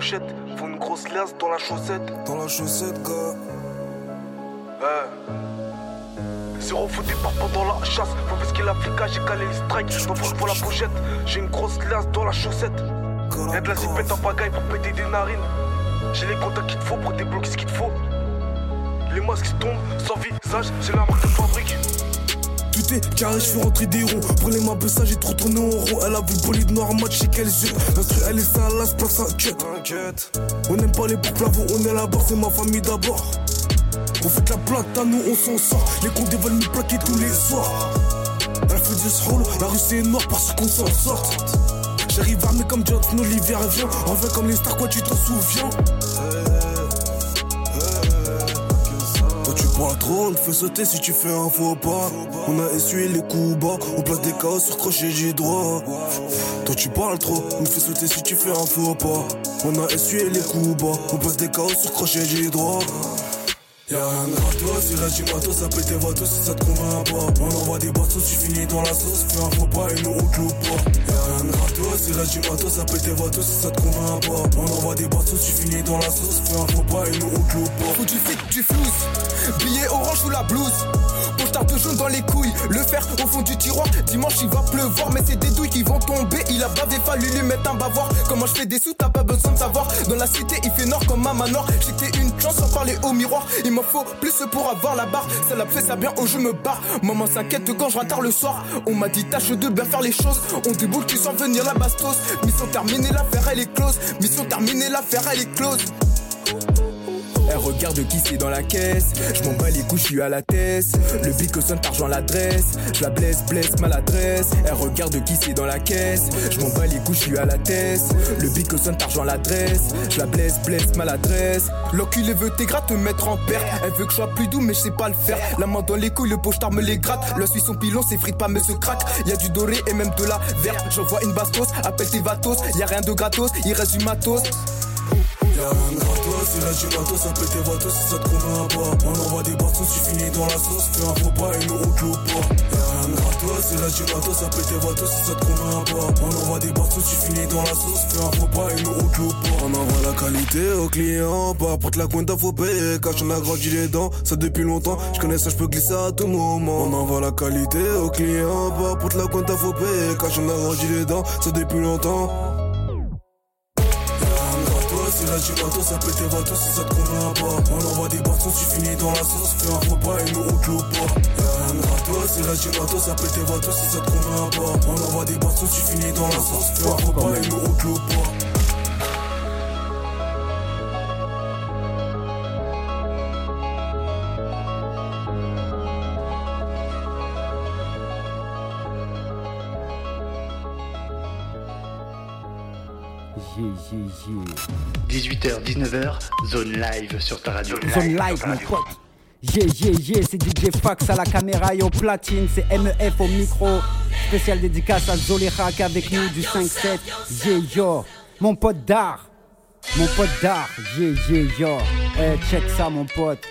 Speaker 10: Pochette, faut une grosse laisse dans la chaussette.
Speaker 5: Dans la chaussette, gars.
Speaker 10: Eh. Zéro foot pas dans la chasse. Faut visquer la flica, j'ai calé les strikes. Dans le froc, faut la pochette, j'ai une grosse laisse dans la chaussette. Y'a de la zipette en pagaille pour péter des narines. J'ai les contacts qu'il te faut pour débloquer ce qu'il te faut. Les masques qui tombent sans visage, j'ai la marque de fabrique.
Speaker 5: Tout est carré, je fais rentrer des ronds. Prenez ma bessa, j'ai trop tourné en rond. Elle a vu le bolide noir, match chez qu'elle yeux. L'instru, elle est salace, place inquiète. On n'aime pas les boucles on est là-bas, c'est ma famille d'abord. On fait de la plate, à nous on s'en sort. Les condés veulent nous plaquer tous les soirs. Elle fait du sroll, la rue c'est noir parce qu'on s'en sort. J'arrive armé comme Johnson Olivier vient. En vrai comme les stars, quoi tu t'en souviens? Parles trop, on te fait sauter si tu fais un faux pas. On a essuyé les coups bas, on place des chaos sur crochet du droit. Toi tu parles trop, on te fait sauter si tu fais un faux pas. On a essuyé les coups bas, on place des chaos sur crochet du droit. Y'a de grave, toi, c'est là du matos, ça pète tes si ça te convainc pas. On envoie des bateaux, tu finis dans la sauce, fais un faux pas et nous te loupe pas. Y'a de grave, toi, c'est là du matos, ça pète tes si ça te convainc pas. On envoie des bateaux, tu finis dans la sauce, fais un faux pas et nous te loupe pas.
Speaker 11: Faut du fit, du flouze, billet orange sous la blouse. Poche de jaune dans les couilles, le fer au fond du tiroir. Dimanche il va pleuvoir, mais c'est des douilles qui vont tomber. Il a bavé, fallu lui mettre un bavoir. Comment je fais des sous, t'as pas besoin de savoir. Dans la cité, il fait nord comme un manoir. J'étais une chance sans parler au miroir. Plus pour avoir la barre. Ça l'a fait ça bien, au je me barre. Maman s'inquiète quand je tard le soir. On m'a dit tâche de bien faire les choses. On déboule, tu sens venir la bastos. Mission terminée, l'affaire elle est close. Mission terminée, l'affaire elle est close. Elle regarde qui c'est dans la caisse. Je m'en bats les couilles, je suis à la tête. Le bic sonne, argent l'adresse. Je la blesse, blesse, maladresse. Elle regarde qui c'est dans la caisse. Je m'en bats les couilles, je suis à la tête. Le bic sonne, argent l'adresse. Je la blesse, blesse, maladresse. L'enculé veut tes te mettre en perte. Elle veut que je plus doux, mais je sais pas le faire. La main dans les couilles, le pochetard me les gratte. Le suit son pilon, frites pas me se craque. Y a du doré et même de la verte. J'envoie une bastos, appelle tes vatos. Y a rien de gratos, il reste du matos.
Speaker 5: Y'a c'est là du ça peut tes voitures si ça te convainc pas. On envoie des bateaux, tu finis dans la sauce, fais un faux pas et nous on te pas. Y'a rien c'est là du ça peut tes voitures si ça te convainc pas. On envoie des bateaux, tu finis dans la sauce, fais un faux pas et nous on te pas. On envoie la qualité au client, pas pour la cuenta, faut payer. Cache, on a grandi les dents, ça depuis longtemps. Je connais ça, je peux glisser à tout moment. On envoie la qualité au client, pas pour la cuenta, faut payer. Cache, on a grandi les dents, ça depuis longtemps du bateau, ça peut tes voitures si ça te convainc pas. On envoie des bateaux, tu finis dans la sauce, fais un faux pas et nous te pas. Y'a de toi, c'est là du bateau, ça peut tes voitures si ça te convainc pas. On envoie des bateaux, tu finis dans la sauce, fais un faux pas et nous te pas.
Speaker 1: 18h, 19h, zone live sur ta radio.
Speaker 7: Zone live, mon pote. Yeah, yeah, yeah, c'est DJ Fax à la caméra et au platine, c'est MEF au micro. Spécial dédicace à Zolérac avec nous du 5-7. Yeah, yo, mon pote d'art. Mon pote d'art, yeah, yeah, yo. Eh, check ça, mon pote.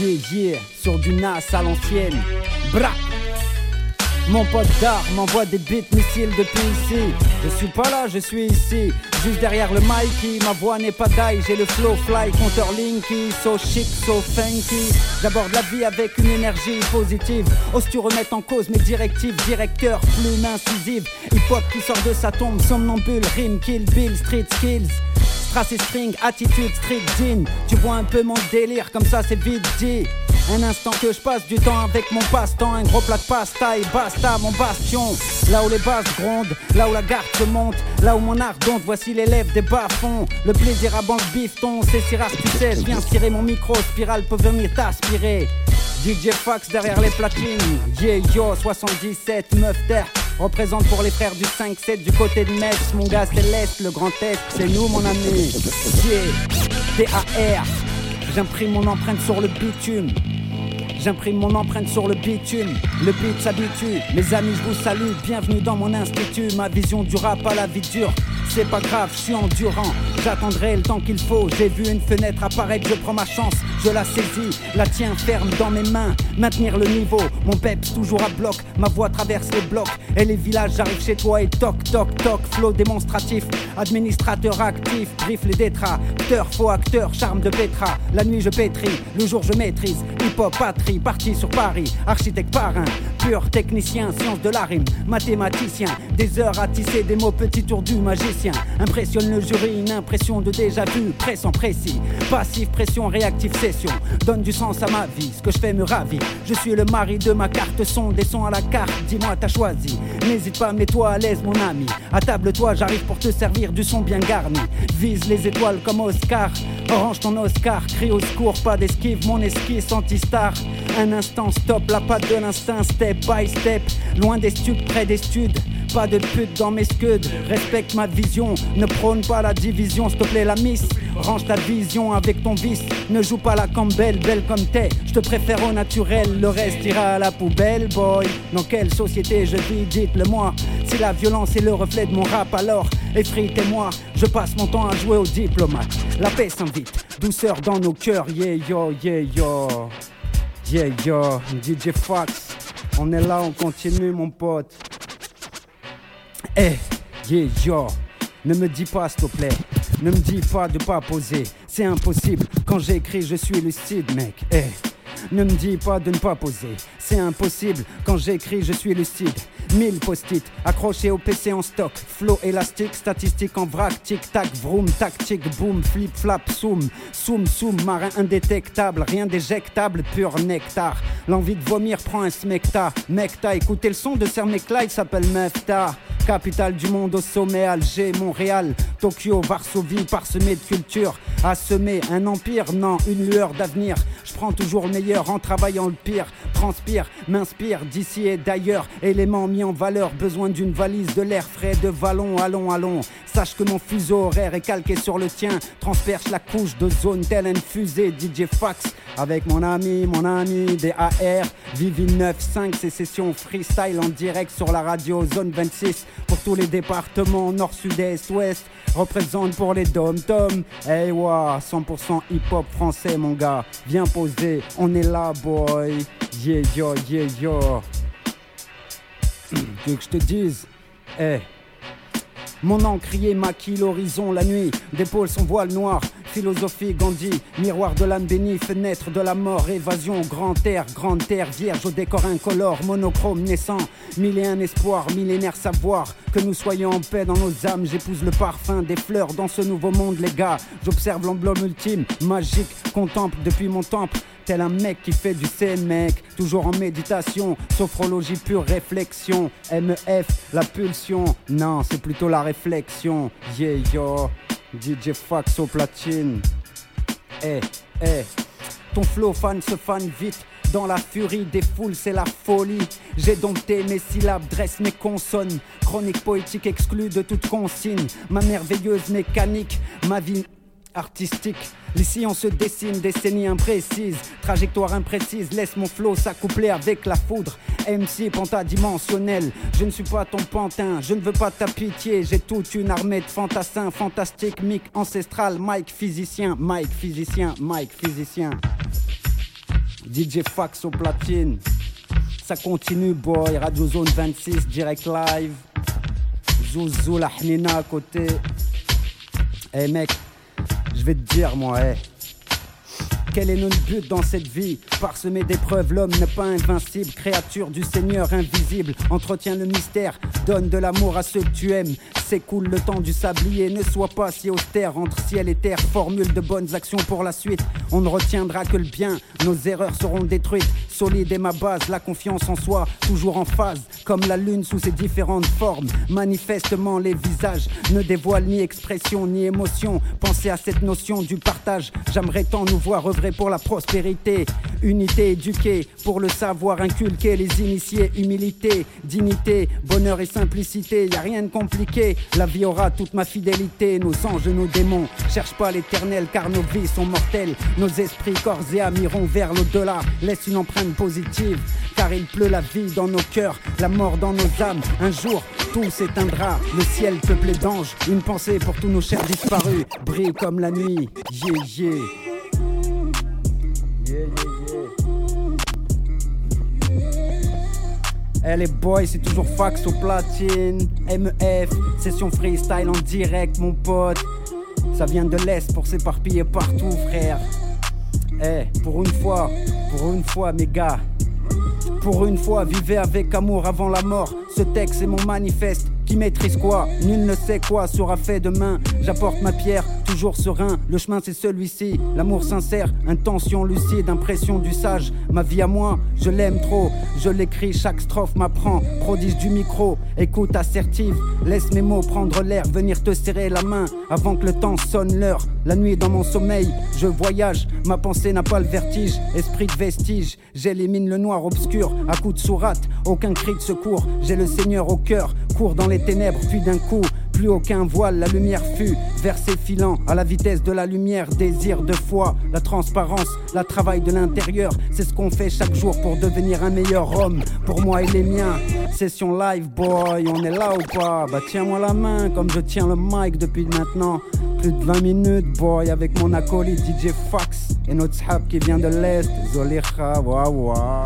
Speaker 7: Yeah, yeah, sur du NAS à l'ancienne. Bra! Mon pote d'art m'envoie des beats missiles depuis ici. Je suis pas là, je suis ici. Juste derrière le Mikey, ma voix n'est pas d'ail. J'ai le flow fly, compteur Linky. So chic, so funky. J'aborde la vie avec une énergie positive. Oses-tu remettre en cause mes directives? Directeur, plume incisive. Hip-hop qui sort de sa tombe, somnambule, rime, kill, bill, street skills. Strass et string, attitude, street jean. Tu vois un peu mon délire, comme ça c'est vite dit. Un instant que je passe du temps avec mon passe-temps, un gros plat de pasta et basta mon bastion. Là où les basses grondent, là où la garde se monte, là où mon art donte, voici l'élève des bas-fonds. Le plaisir à banque bifton, c'est si rare tu sais, viens tirer mon micro, spirale peut venir t'aspirer. DJ Fox derrière les platines, yeah yo 77, meuf terre. Représente pour les frères du 5-7 du côté de Metz. Mon gars céleste, le grand Est, c'est nous mon ami. Yeah, D-A-R J'imprime mon empreinte sur le bitume J'imprime mon empreinte sur le bitume. Le beat s'habitue. Mes amis, je vous salue. Bienvenue dans mon institut. Ma vision du rap à la vie dure. C'est pas grave, je suis endurant. J'attendrai le temps qu'il faut. J'ai vu une fenêtre apparaître, je prends ma chance. Je la saisis, la tiens ferme dans mes mains. Maintenir le niveau, mon peps toujours à bloc. Ma voix traverse les blocs et les villages. J'arrive chez toi et toc toc toc. Flow démonstratif, administrateur actif. Griffe les détracteurs, faux acteur, charme de Petra. La nuit je pétris, le jour je maîtrise. Hip hop patrie, parti sur Paris. Architecte parrain, pur technicien, science de la rime, mathématicien. Des heures à tisser des mots, petit tour du magicien. Impressionne le jury, une impression de déjà vu, pressant précis. Passif, pression, réactif, session. Donne du sens à ma vie, ce que je fais me ravit. Je suis le mari de ma carte son, des sons à la carte, dis-moi t'as choisi. N'hésite pas, mets-toi à l'aise mon ami. À table toi, j'arrive pour te servir du son bien garni. Vise les étoiles comme Oscar. Orange ton Oscar, crie au secours, pas d'esquive, mon esquisse anti-star. Un instant, stop, la patte de l'instinct, step by step. Loin des studs, près des studs. Pas de pute dans mes scuds, respecte ma vision. Ne prône pas la division, s'il te plaît, la miss. Range ta vision avec ton vice. Ne joue pas la campbell, belle comme t'es. Je te préfère au naturel, le reste ira à la poubelle, boy. Dans quelle société je vis, dites-le moi. Si la violence est le reflet de mon rap, alors effritez-moi. Je passe mon temps à jouer au diplomate. La paix s'invite, douceur dans nos cœurs, yeah yo, yeah yo. Yeah yo, DJ Fox. On est là, on continue, mon pote. Eh, yeah yo. Ne me dis pas, s'il te plaît. Ne me dis pas de pas poser. C'est impossible. Quand j'écris, je suis lucide, mec. Eh. Ne me dis pas de ne pas poser. C'est impossible. Quand j'écris, je suis lucide. 1000 post-it accrochés au PC en stock. Flow élastique, statistique en vrac. Tic-tac, vroom, tactique, boom, flip-flap, zoom. Zoom, zoom, marin indétectable. Rien d'éjectable, pur nectar. L'envie de vomir prend un smecta. Mecta, écoutez le son de Cermecla, il s'appelle Mefta. Capitale du monde au sommet, Alger, Montréal, Tokyo, Varsovie, parsemé de culture. À semer un empire, non, une lueur d'avenir. Je prends toujours le meilleur en travaillant le pire. Transpire, m'inspire d'ici et d'ailleurs. Éléments mis en valeur, besoin d'une valise, de l'air frais, de vallon, allons, allons. Sache que mon fuseau horaire est calqué sur le tien. Transperce la couche de zone telle une fusée. DJ Fax avec mon ami, mon ami DAR. Vivi 9-5, ces sessions freestyle en direct sur la radio Zone 26 pour tous les départements nord, sud, est, ouest. Représente pour les dom-tom. Hey, wa, 100% hip-hop français, mon gars. Viens poser, on est là, boy. Yeah, yo, yeah, yo. Tu veux que je te dise? Eh. Mon encrier maquille l'horizon la nuit, dépôle son voile noir. Philosophie Gandhi, miroir de l'âme bénie, fenêtre de la mort, évasion, grand air, grande terre, vierge. Au décor incolore, monochrome naissant, mille et un espoir, millénaire savoir, que nous soyons en paix dans nos âmes, j'épouse le parfum des fleurs dans ce nouveau monde, les gars. J'observe l'emblème ultime, magique, contemple depuis mon temple. Tel un mec qui fait du scène, mec, toujours en méditation, sophrologie pure réflexion, MEF, la pulsion, non, c'est plutôt la réflexion, yeah yo, DJ Fax au platine, eh, eh, ton flow fan se fan vite, dans la furie des foules, c'est la folie. J'ai dompté mes syllabes, dresse mes consonnes. Chronique poétique exclue de toute consigne. Ma merveilleuse mécanique, ma vie artistique. Ici on se dessine, décennie imprécise, trajectoire imprécise, laisse mon flow s'accoupler avec la foudre. MC pentadimensionnel, je ne suis pas ton pantin, je ne veux pas ta pitié, j'ai toute une armée de fantassins, fantastique, mic ancestral, Mike physicien, Mike physicien, Mike physicien. DJ Fax au platine. Ça continue, boy. Radio Zone 26, direct live. Zouzou, la à côté. Eh mec, vais te dire, moi, eh. Quel est notre but dans cette vie? Parsemé d'épreuves, l'homme n'est pas invincible, créature du Seigneur invisible. Entretient le mystère, donne de l'amour à ceux que tu aimes. S'écoule le temps du sablier, ne sois pas si austère entre ciel et terre. Formule de bonnes actions pour la suite. On ne retiendra que le bien, nos erreurs seront détruites. Solide est ma base, la confiance en soi, toujours en phase. Comme la lune sous ses différentes formes. Manifestement, les visages ne dévoilent ni expression ni émotion. Pensez à cette notion du partage. J'aimerais tant nous voir œuvrer pour la prospérité. Unité éduquée pour le savoir inculquer les initiés. Humilité, dignité, bonheur et simplicité. Y a rien de compliqué. La vie aura toute ma fidélité. Nos anges, nos démons. Cherche pas l'éternel car nos vies sont mortelles. Nos esprits, corps et âme iront vers l'au-delà. Laisse une empreinte positive. Car il pleut la vie dans nos cœurs, la mort dans nos âmes. Un jour, tout s'éteindra. Le ciel peuplé d'anges. Une pensée pour tous nos chers disparus. Brille comme la nuit. Yeah, yeah. Yeah. Eh les boys, c'est toujours fax au platine. MEF, session freestyle en direct, mon pote. Ça vient de l'Est pour s'éparpiller partout, frère. Eh, pour une fois, pour une fois, mes gars. Pour une fois, vivez avec amour avant la mort. Ce texte est mon manifeste. Qui maîtrise quoi Nul ne sait quoi sera fait demain. J'apporte ma pierre, toujours serein. Le chemin c'est celui-ci. L'amour sincère, intention lucide, impression du sage. Ma vie à moi, je l'aime trop. Je l'écris, chaque strophe m'apprend. Prodige du micro, écoute assertive. Laisse mes mots prendre l'air, venir te serrer la main avant que le temps sonne l'heure. La nuit dans mon sommeil, je voyage. Ma pensée n'a pas le vertige, esprit de vestige. J'élimine le noir obscur à coups de sourate. Aucun cri de secours, le Seigneur au cœur. Cours dans les ténèbres, puis d'un coup, plus aucun voile, la lumière fut versée filant à la vitesse de la lumière, désir de foi, la transparence, la travail de l'intérieur, c'est ce qu'on fait chaque jour pour devenir un meilleur homme, pour moi et les miens. Session live, boy, on est là ou pas? Bah tiens-moi la main comme je tiens le mic depuis maintenant plus de 20 minutes, boy, avec mon acolyte DJ Fox et notre sahab qui vient de l'Est, Zolicha, wa wa.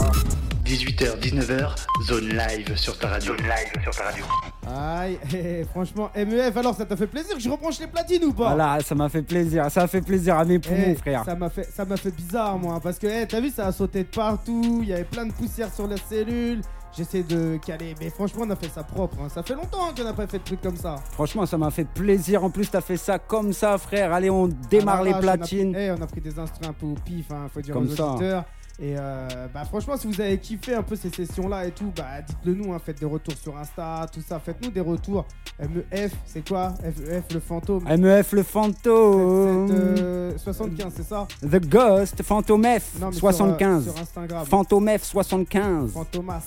Speaker 1: 18h, 19h, zone live sur ta radio. Zone live sur ta radio.
Speaker 2: Aïe, hé, franchement, MEF, alors ça t'a fait plaisir que je rebranche les platines ou pas?
Speaker 7: Voilà, ça m'a fait plaisir, ça a fait plaisir à mes poumons,
Speaker 2: Eh,
Speaker 7: frère.
Speaker 2: Ça m'a fait, ça m'a fait bizarre, moi, parce que, eh, t'as vu, ça a sauté de partout, il y avait plein de poussière sur les cellules. J'essaie de caler, mais franchement, on a fait ça propre. hein. Ça fait longtemps qu'on n'a pas fait de trucs comme ça.
Speaker 7: Franchement, ça m'a fait plaisir. En plus, t'as fait ça comme ça, frère. Allez, on démarre
Speaker 2: À
Speaker 7: les
Speaker 2: l'arrache, on a
Speaker 7: platines.
Speaker 2: pris- eh, On a, pris des instruments un peu au pif, hein, faut dire
Speaker 7: Comme
Speaker 2: aux
Speaker 7: ça.
Speaker 2: auditeurs. Et euh, bah franchement, si vous avez kiffé un peu ces sessions-là et tout, bah dites-le nous, hein, faites des retours sur Insta, tout ça, faites-nous des retours. MEF, c'est quoi? FEF, le fantôme.
Speaker 7: MEF le fantôme.
Speaker 2: C'est, euh, 75, c'est ça?
Speaker 7: The Ghost, Fantomef,
Speaker 2: Non, mais sur,
Speaker 7: 75.
Speaker 2: euh, sur Instagram.
Speaker 7: Fantomef, 75.
Speaker 2: Fantomas.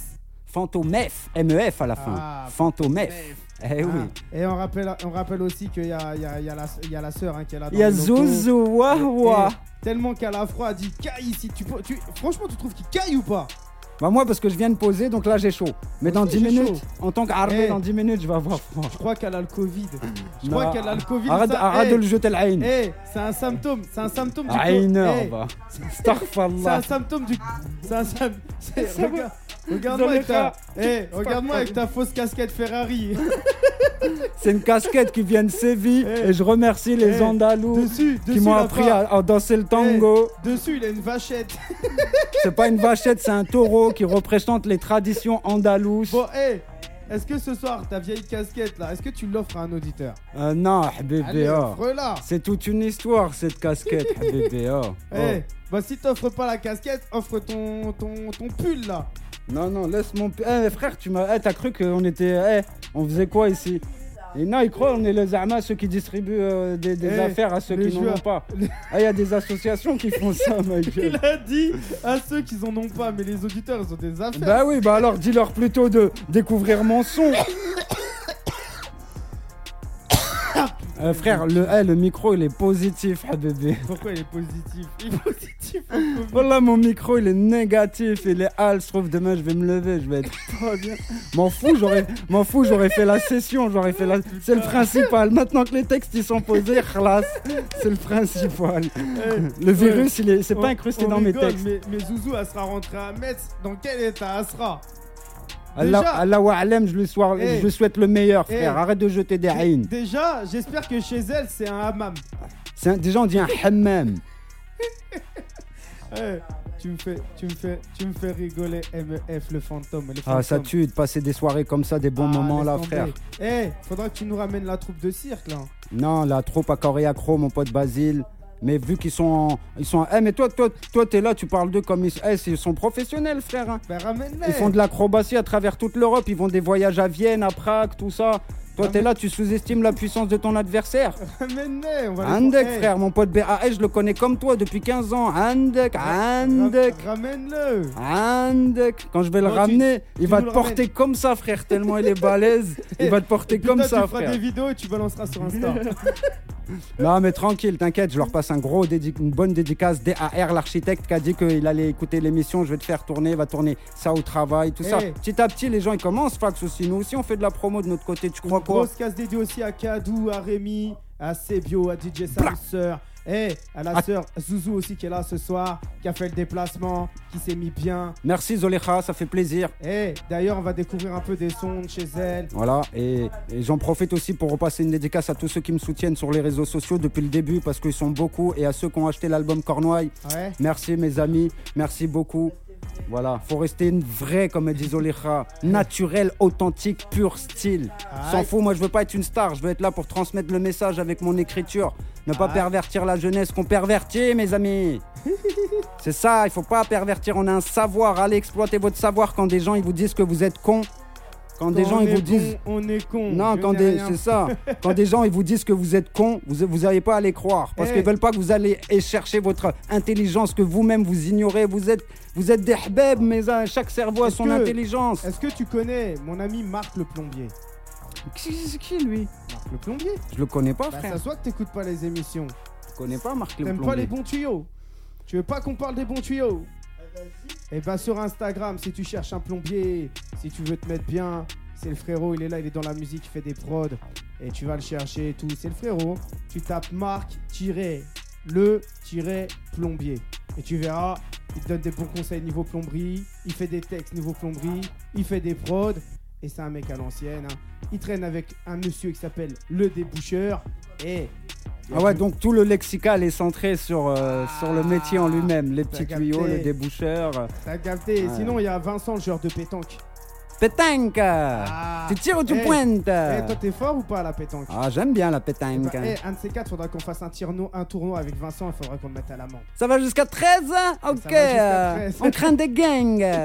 Speaker 7: Fantomef, MEF à la fin.
Speaker 2: Ah,
Speaker 7: Fantomef. Eh oui.
Speaker 2: Ah. Et on rappelle, on rappelle aussi qu'il y a, il y, a, il y, a la- il y a la sœur hein, qui est là.
Speaker 7: Il y a ouah,
Speaker 2: Et-
Speaker 7: ouah.
Speaker 2: Tellement qu'elle a froid, elle dit caille ici. Tu, peux- tu, franchement, tu trouves qu'il caille ou pas?
Speaker 7: Bah moi parce que je viens de poser donc là j'ai chaud. Mais dans
Speaker 2: aussi,
Speaker 7: 10
Speaker 2: j'ai
Speaker 7: minutes, en tant qu'armée
Speaker 2: Eh.
Speaker 7: dans 10 minutes je vais avoir froid.
Speaker 2: Je crois qu'elle a le Covid. Je crois qu'elle a le Covid.
Speaker 7: Arrête-
Speaker 2: ça-
Speaker 7: arrête
Speaker 2: eh,
Speaker 7: de le jeter l'aïn.
Speaker 2: eh, c'est un symptôme. C'est un symptôme du co-
Speaker 7: Aïneur,
Speaker 2: eh,
Speaker 7: va.
Speaker 2: C'est un symptôme du. C'est un symptôme. Regarde-moi avec ta. Avec fausse casquette Ferrari.
Speaker 7: C'est une casquette qui vient de Séville et je remercie les Andalous
Speaker 2: dessus,
Speaker 7: qui m'ont appris à, à danser le tango.
Speaker 2: Dessus, il a une vachette.
Speaker 7: C'est pas une vachette, c'est un taureau qui représente les traditions andalouses.
Speaker 2: Bon, eh, est-ce que ce soir, ta vieille casquette là, est-ce que tu l'offres à un auditeur
Speaker 7: Euh, non, bébé. oh. C'est toute une histoire cette casquette, bébé. oh.
Speaker 2: Eh, bah si t'offres pas la casquette, offre ton, ton, ton pull là.
Speaker 7: Non, non, laisse mon. p- Eh, frère, tu m'as. Eh, t'as cru qu'on était. Eh, on faisait quoi ici? Et non, ils croient on est les armes, ceux qui distribuent euh, des, des
Speaker 2: Eh,
Speaker 7: affaires à ceux qui n'en ont pas. Ah, il y a des associations qui font ça, ma gueule.
Speaker 2: Il a dit à ceux qui en ont pas, mais les auditeurs ils ont des affaires.
Speaker 7: Bah oui, bah alors dis-leur plutôt de découvrir mon son. Euh, frère, le, eh, le micro il est positif, ah, bébé.
Speaker 2: Pourquoi il est positif? Il est positif.
Speaker 7: Voilà, mon micro il est négatif, il est hal. Je trouve demain je vais me lever, je vais être pas bien. M'en fous, j'aurais, m'en fous, j'aurais fait la session, j'aurais fait la. C'est le principal. Maintenant que les textes ils sont posés, c'est le principal.
Speaker 2: Eh,
Speaker 7: Le virus, il est, c'est pas incrusté
Speaker 2: on
Speaker 7: dans mes textes.
Speaker 2: Mais, mais Zouzou, elle sera rentrée à Metz. Dans quel état elle sera?
Speaker 7: Allah, wa je lui, sois-
Speaker 2: Eh.
Speaker 7: je souhaite le meilleur,
Speaker 2: Eh.
Speaker 7: frère. Arrête de jeter des haines.
Speaker 2: Déjà, j'espère que chez elle, c'est un hammam.
Speaker 7: C'est un- déjà, on dit un hammam.
Speaker 2: Eh, tu me fais, tu me fais, tu me fais rigoler, MEF, le fantôme.
Speaker 7: Ah, ça tue de passer des soirées comme ça, des bons
Speaker 2: Ah,
Speaker 7: moments là,
Speaker 2: tomber.
Speaker 7: frère.
Speaker 2: Eh, faudra que tu nous ramènes la troupe de cirque là.
Speaker 7: Non, la troupe à accro, mon pote Basile. Mais vu qu'ils sont. en- Ils sont. Eh, mais toi, toi, toi, t'es là, tu parles d'eux comme ils. Eh, ils sont professionnels, frère. hein.
Speaker 2: Ben.
Speaker 7: Ils font de l'acrobatie à travers toute l'Europe. Ils vont des voyages à Vienne, à Prague, tout ça. Toi, t'es là, tu sous-estimes la puissance de ton adversaire.
Speaker 2: Ramène-les. On va
Speaker 7: Andek, frère, mon pote BAS, je le connais comme toi depuis 15 ans. Andek, Andek.
Speaker 2: Ramène-le.
Speaker 7: Andek. Quand je vais le
Speaker 2: tu-
Speaker 7: ramener, il
Speaker 2: tu
Speaker 7: va te porter
Speaker 2: ramènes.
Speaker 7: comme ça, frère, tellement il est balèze. Il va te porter comme ça,
Speaker 2: tu feras
Speaker 7: frère.
Speaker 2: des vidéos et tu balanceras sur Insta.
Speaker 7: Non, mais tranquille, t'inquiète, je leur passe un gros une bonne dédicace. DAR, l'architecte, qui a dit qu'il allait écouter l'émission. Je vais te faire tourner, il va tourner ça au travail, tout ça. Petit à petit, les gens ils commencent, fax aussi. Nous aussi, on fait de la promo de notre côté, tu crois quoi
Speaker 2: Grosse casse dédiée aussi à Kadou, à Rémi, à Sebio, à DJ Samseur. Eh, à la sœur Zouzou aussi qui est là ce soir, qui a fait le déplacement, qui s'est mis bien.
Speaker 7: Merci Zolecha, ça fait plaisir.
Speaker 2: Eh, d'ailleurs, on va découvrir un peu des sons de chez elle.
Speaker 7: Voilà, et, et j'en profite aussi pour repasser une dédicace à tous ceux qui me soutiennent sur les réseaux sociaux depuis le début, parce qu'ils sont beaucoup, et à ceux qui ont acheté l'album Cornouailles.
Speaker 2: Ouais.
Speaker 7: Merci mes amis, merci beaucoup. Voilà, faut rester une vraie, comme dit Zolecha, naturel, authentique, pur style. S'en fout, moi je veux pas être une star, je veux être là pour transmettre le message avec mon écriture. Ne pas pervertir la jeunesse qu'on pervertit, mes amis. C'est ça, il faut pas pervertir, on a un savoir, allez exploiter votre savoir quand des gens ils vous disent que vous êtes con. Quand des gens ils vous disent.
Speaker 2: on est con.
Speaker 7: Non, quand des, c'est ça. quand des gens ils vous disent que vous êtes con, vous vous n'allez pas à les croire parce
Speaker 2: Eh.
Speaker 7: qu'ils veulent pas que vous allez chercher votre intelligence que vous-même vous ignorez. Vous êtes vous êtes des hbeb, mais chaque cerveau a son
Speaker 2: que-
Speaker 7: intelligence.
Speaker 2: Est-ce que tu connais mon ami Marc le plombier?
Speaker 7: Qui, c'est qui lui?
Speaker 2: Marc le plombier
Speaker 7: Je le connais pas,
Speaker 2: Bah,
Speaker 7: frère.
Speaker 2: ça soit que t'écoutes pas les émissions.
Speaker 7: Je connais pas Marc le
Speaker 2: T'aimes pas
Speaker 7: plombier.
Speaker 2: les bons tuyaux Tu veux pas qu'on parle des bons tuyaux? Eh ben sur Instagram, si tu cherches un plombier, si tu veux te mettre bien, c'est le frérot, il est là, il est dans la musique, il fait des prods, et tu vas le chercher et tout. C'est le frérot. Tu tapes Marc-le-plombier. Et tu verras, il te donne des bons conseils niveau plomberie, il fait des textes niveau plomberie, il fait des prods, et c'est un mec à l'ancienne. hein. Il traîne avec un monsieur qui s'appelle le déboucheur, et...
Speaker 7: Ah ouais, donc tout le lexical est centré sur, euh, sur le métier en lui-même. Les petits tuyaux,
Speaker 2: capté.
Speaker 7: les déboucheurs. euh.
Speaker 2: T'as capté.
Speaker 7: Ouais.
Speaker 2: Sinon, il y a Vincent, le joueur de pétanque.
Speaker 7: Pétanque
Speaker 2: Ah.
Speaker 7: Tu tires ou tu
Speaker 2: Eh,
Speaker 7: pointes?
Speaker 2: Eh, toi, t'es fort ou pas à la pétanque?
Speaker 7: Ah, j'aime bien la
Speaker 2: Eh
Speaker 7: pétanque.
Speaker 2: ben, eh, un de ces quatre, faudra qu'on fasse un, tirno- un tournoi avec Vincent. Il faudra qu'on le mette à l'amende.
Speaker 7: Ça va jusqu'à 13 Ok,
Speaker 2: jusqu'à 13.
Speaker 7: on craint des gangs.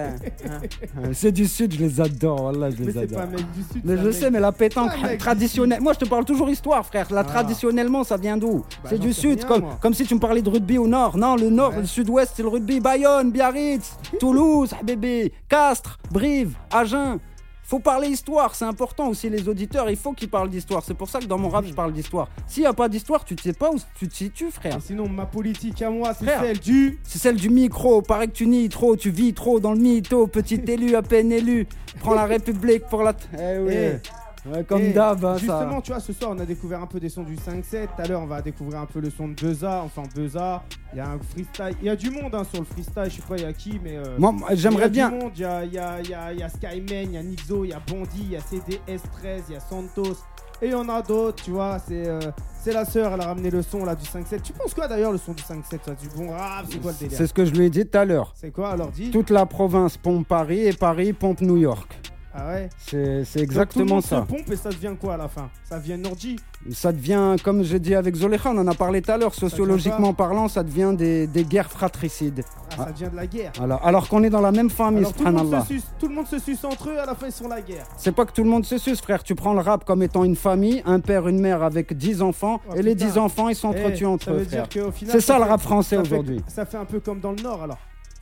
Speaker 7: Euh, C'est du sud, je les adore, voilà, je
Speaker 2: Mais
Speaker 7: les
Speaker 2: c'est
Speaker 7: adore.
Speaker 2: pas un mec du sud.
Speaker 7: Mais je sais, mais la pétanque traditionnelle. Moi, je te parle toujours histoire, frère. Là,
Speaker 2: Ah.
Speaker 7: traditionnellement, ça vient d'où?
Speaker 2: Bah,
Speaker 7: C'est du sud,
Speaker 2: rien,
Speaker 7: comme,
Speaker 2: moi.
Speaker 7: comme si tu me parlais de rugby au nord. Non, le nord,
Speaker 2: Ouais.
Speaker 7: le sud-ouest, c'est le rugby. Bayonne, Biarritz, Toulouse, bébé, Castres, Brive, Agen. Faut parler histoire, c'est important aussi les auditeurs, il faut qu'ils parlent d'histoire. C'est pour ça que dans mon rap, je parle d'histoire. S'il n'y a pas d'histoire, tu ne sais pas où tu te situes, frère.
Speaker 2: Et sinon, ma politique à moi, c'est celle du.
Speaker 7: C'est celle du micro. Paraît que tu nies trop, tu vis trop dans le mytho. Petit élu, à peine élu. Prends la République pour la. Eh oui.
Speaker 2: Eh.
Speaker 7: Ouais, comme
Speaker 2: Eh,
Speaker 7: d'hab, hein, ça.
Speaker 2: Justement, tu vois, ce soir, on a découvert un peu des sons du 5-7. Tout à l'heure, on va découvrir un peu le son de Beza. Enfin, Beza. Il y a un freestyle. Il y a du monde hein, sur le freestyle. Je sais pas, il y a qui, mais. euh,
Speaker 7: Moi, j'aimerais
Speaker 2: il y a
Speaker 7: bien-
Speaker 2: du monde. Il y a, il y, a, y, a, y a Skyman, il y a Nixo, il y a Bondy, il y a CDS13, il y a Santos. Et il y en a d'autres, tu vois. C'est euh, c'est la sœur, elle a ramené le son là du 5-7. Tu penses quoi d'ailleurs, le son du 5-7 ça, Du bon rap C'est quoi le délire
Speaker 7: C'est ce que je lui ai dit tout à l'heure.
Speaker 2: C'est quoi alors dit
Speaker 7: Toute la province pompe Paris et Paris pompe New York.
Speaker 2: Ah ouais
Speaker 7: C'est c'est
Speaker 2: Donc,
Speaker 7: exactement
Speaker 2: tout le monde
Speaker 7: ça.
Speaker 2: se pompe et ça devient quoi à la fin? Ça devient une orgie?
Speaker 7: Ça devient, comme j'ai dit avec Zolekha, on en a parlé tout à l'heure, sociologiquement parlant, ça devient des, des guerres fratricides.
Speaker 2: Ah, ça devient de la guerre.
Speaker 7: Voilà. Alors qu'on est dans la même famille,
Speaker 2: Alors, tout, le monde se suce, tout le monde se suce entre eux, à la fin ils sont la guerre.
Speaker 7: C'est pas que tout le monde se suce, frère. Tu prends le rap comme étant une famille, un père, une mère avec 10 enfants,
Speaker 2: Oh,
Speaker 7: et les
Speaker 2: putain.
Speaker 7: 10 enfants, ils s'entretuent
Speaker 2: Eh,
Speaker 7: entre
Speaker 2: ça
Speaker 7: eux, C'est ça le
Speaker 2: fait-
Speaker 7: rap français aujourd'hui.
Speaker 2: Ça fait un peu comme dans le Nord alors.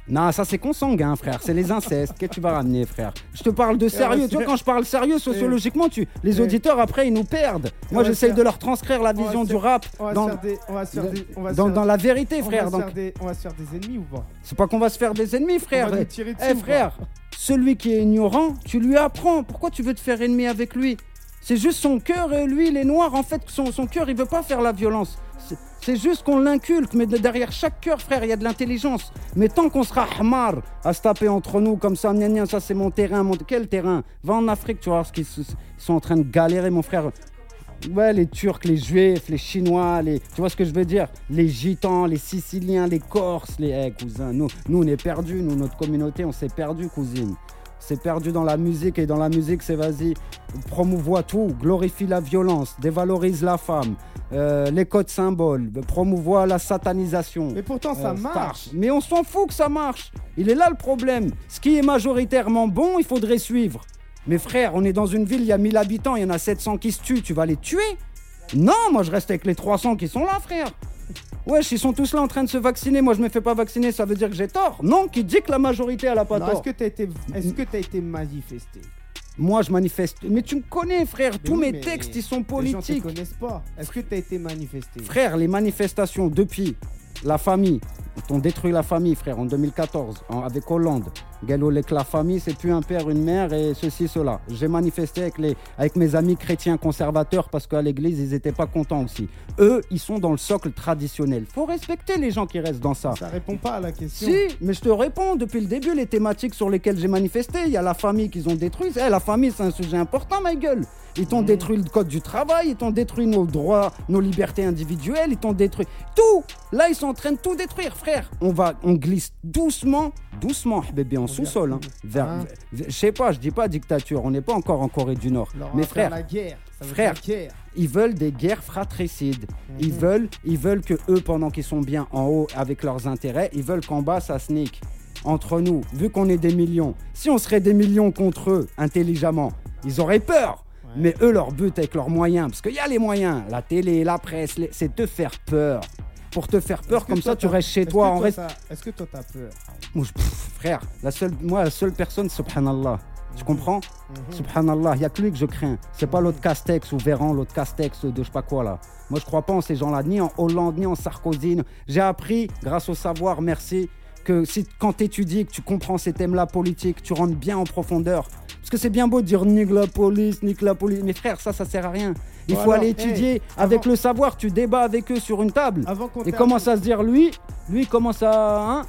Speaker 7: Non, ça c'est consanguin, frère. C'est les incestes. Qu'est-ce que tu vas ramener, frère? Je te parle de
Speaker 2: Eh,
Speaker 7: sérieux. Tu vois, quand je parle sérieux, sociologiquement, tu... les
Speaker 2: Eh.
Speaker 7: auditeurs, après, ils nous perdent. Moi,
Speaker 2: va
Speaker 7: j'essaye de leur transcrire la
Speaker 2: on va
Speaker 7: vision du rap
Speaker 2: va
Speaker 7: dans,
Speaker 2: va va
Speaker 7: la vérité,
Speaker 2: on
Speaker 7: frère.
Speaker 2: Va des- on va se faire des ennemis ou pas?
Speaker 7: c'est pas qu'on va se faire des ennemis, frère.
Speaker 2: Va
Speaker 7: Eh, frère, celui qui est ignorant, tu lui apprends. Pourquoi tu veux te faire ennemi avec lui? C'est juste son cœur et lui, il est noir. En fait, son, son cœur, il veut pas faire la violence. C'est- juste qu'on l'inculque, mais de- derrière chaque cœur, frère, il y a de l'intelligence. Mais tant qu'on sera hamar à se taper entre nous comme ça, gna gna, ça c'est mon terrain, mon... quel terrain? Va en Afrique, tu vois, parce qu'ils sont en train de galérer, mon frère. Ouais, les Turcs, les Juifs, les Chinois, les... tu vois ce que je veux dire? Les Gitans, les Siciliens, les Corses, les... Eh, cousins, nous, nous, on est perdus, nous, notre communauté, on s'est perdus, cousine. C'est perdu dans la musique et dans la musique, c'est vas-y, promouvois tout, glorifie la violence, dévalorise la femme, euh, les codes symboles, promouvois la satanisation.
Speaker 2: Mais pourtant ça
Speaker 7: Euh,
Speaker 2: marche.
Speaker 7: Mais on s'en fout que ça marche. Il est là le problème. Ce qui est majoritairement bon, il faudrait suivre. Mais frère, on est dans une ville, il y a 1000 habitants, il y en a 700 qui se tuent, tu vas les tuer? Non, moi je reste avec les 300 qui sont là, frère. Wesh, ils sont tous là en train de se vacciner. Moi, je me fais pas vacciner, ça veut dire que j'ai tort. Non, qui dit que la majorité, elle a pas
Speaker 2: Est-ce
Speaker 7: tort.
Speaker 2: que t'as été, est-ce que t'as été manifesté?
Speaker 7: Moi, je manifeste. Mais tu me connais, frère. Tous
Speaker 2: oui,
Speaker 7: mes textes, ils sont
Speaker 2: Les gens
Speaker 7: politiques.
Speaker 2: te connaissent pas. Est-ce que t'as été manifesté?
Speaker 7: Frère, les manifestations depuis la famille, on détruit la famille, frère, en 2014, en- avec Hollande. Gallo, que la famille, c'est plus un père, une mère et ceci, cela. J'ai manifesté avec, les, avec mes amis chrétiens conservateurs parce qu'à l'église, ils n'étaient pas contents aussi. Eux, ils sont dans le socle traditionnel. faut respecter les gens qui restent dans ça.
Speaker 2: Ça répond pas à la question.
Speaker 7: Si, mais je te réponds depuis le début, les thématiques sur lesquelles j'ai manifesté. Il y a la famille qu'ils ont détruite. Eh, la famille, c'est un sujet important, ma gueule. Ils t'ont détruit le code du travail, ils t'ont détruit nos droits, nos libertés individuelles, ils t'ont détruit tout. Là, ils sont en train de tout détruire, frère. On va, on glisse doucement, doucement, bébé, sous-sol. hein, vers,
Speaker 2: Hein
Speaker 7: vers- je sais pas, je dis pas dictature. On n'est pas encore en Corée du Nord. Mais frère,
Speaker 2: la guerre. Ça veut
Speaker 7: frère,
Speaker 2: dire guerre.
Speaker 7: ils veulent des guerres fratricides. Ils
Speaker 2: Mhm.
Speaker 7: veulent, ils veulent que eux, pendant qu'ils sont bien en haut avec leurs intérêts, ils veulent qu'en bas ça sneak. Entre nous, vu qu'on est des millions, si on serait des millions contre eux intelligemment, Ils auraient peur. Mais eux, leur but avec leurs moyens, parce qu'il y a les moyens, la télé, la presse, les- c'est te faire peur. Pour te faire peur, comme ça, tu restes chez toi. en reste...
Speaker 2: Est-ce que toi t'as peur
Speaker 7: Moi, je- pff, frère, la seule, moi, la seule personne, subhanallah. Tu comprends Subhanallah, il n'y a que lui que je crains. C'est pas l'autre Castex ou Véran, l'autre Castex de je sais pas quoi là. Moi, je crois pas en ces gens-là, ni en Hollande, ni en Sarkozy. J'ai appris, grâce au savoir, merci, que si, quand tu étudies, que tu comprends ces thèmes-là politiques, tu rentres bien en profondeur. Parce que c'est bien beau de dire nique la police, nique la police. Mais frère, ça, ça sert à rien. Il
Speaker 2: Bon,
Speaker 7: faut
Speaker 2: alors,
Speaker 7: aller
Speaker 2: hey,
Speaker 7: étudier. Avec le savoir, tu débats avec eux sur une table.
Speaker 2: Avant
Speaker 7: Et commence à se dire, lui, lui, commence à. hein,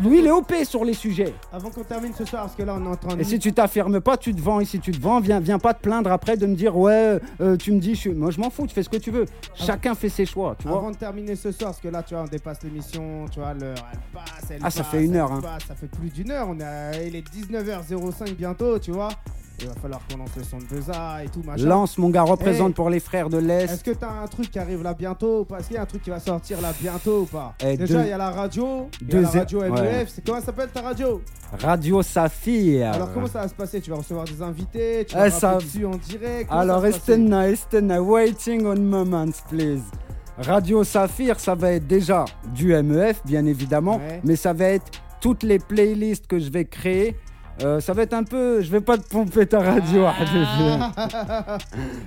Speaker 7: lui, il est OP sur les sujets.
Speaker 2: Avant qu'on termine ce soir, parce que là on est en train de.
Speaker 7: Et si tu t'affirmes pas, tu te vends. Et si tu te vends, viens, viens pas te plaindre après de me dire ouais, euh, tu me dis, je moi je m'en fous, tu fais ce que tu veux. Chacun fait ses choix, tu vois.
Speaker 2: Avant de terminer ce soir, parce que là, tu vois, on dépasse l'émission, tu vois, l'heure, elle passe, elle
Speaker 7: Ah, ça
Speaker 2: passe,
Speaker 7: fait une heure, hein.
Speaker 2: passe, ça fait plus d'une heure. On il est 19h05 bientôt, tu vois. Il va falloir qu'on lance le son de Beza et tout, machin.
Speaker 7: Lance, mon gars, représente
Speaker 2: Hey,
Speaker 7: pour les frères de l'Est.
Speaker 2: Est-ce que t'as un truc qui arrive là bientôt ou pas? Est-ce qu'il y a un truc qui va sortir là bientôt ou pas?
Speaker 7: Eh,
Speaker 2: Déjà,
Speaker 7: deux-
Speaker 2: il y a la radio, il y a la radio MEF.
Speaker 7: ouais.
Speaker 2: C'est comment ça s'appelle ta radio?
Speaker 7: Radio Saphir.
Speaker 2: Alors, comment ça va se passer? Tu vas recevoir des invités, tu
Speaker 7: Ah,
Speaker 2: vas
Speaker 7: ça-
Speaker 2: rapper dessus en direct
Speaker 7: Alors,
Speaker 2: ça
Speaker 7: estenna, estenna, waiting on moments, please. Radio Saphir, ça va être déjà du MEF, bien évidemment,
Speaker 2: Ouais.
Speaker 7: mais ça va être toutes les playlists que je vais créer. Euh, ça va être un peu. Je vais pas te pomper ta radio,
Speaker 2: Ah.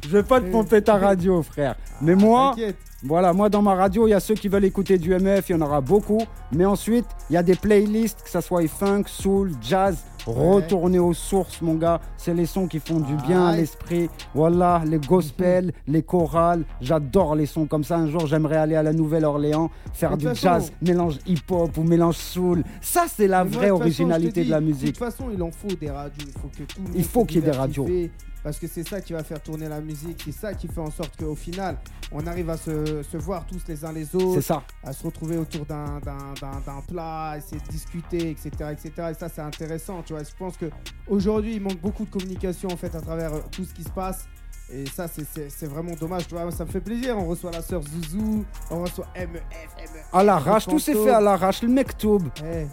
Speaker 7: Je vais pas te pomper ta radio, frère. Mais moi, voilà, moi dans ma radio, il y a ceux qui veulent écouter du MF, il y en aura beaucoup. Mais ensuite, il y a des playlists, que ça soit funk, soul, jazz, retourner aux sources, mon gars. C'est les sons qui font du bien à l'esprit. Voilà, les gospels, les chorales. J'adore les sons comme ça. Un jour, j'aimerais aller à la Nouvelle-Orléans, faire du jazz, mélange hip-hop ou mélange soul. Ça, c'est la
Speaker 2: moi,
Speaker 7: vraie
Speaker 2: de toute façon,
Speaker 7: originalité de la musique.
Speaker 2: De toute façon, il en faut des radios. Il faut
Speaker 7: qu'il y ait des radios.
Speaker 2: Parce que c'est ça qui va faire tourner la musique. C'est ça qui fait en sorte qu'au final, on arrive à se, se voir tous les uns les autres.
Speaker 7: Ça.
Speaker 2: À se retrouver autour d'un plat, essayer de discuter, etc. etc. Et ça, c'est intéressant. Tu vois. Je pense qu'aujourd'hui, il manque beaucoup de communication en fait à travers euh, tout ce qui se passe. Et ça, c'est- vraiment dommage. Tu vois, ça me fait plaisir. On reçoit la sœur Zouzou, on reçoit MEF, MEF.
Speaker 7: À l'arrache, tout s'est fait à l'arrache. Le mektoub.
Speaker 2: Eh.
Speaker 7: Le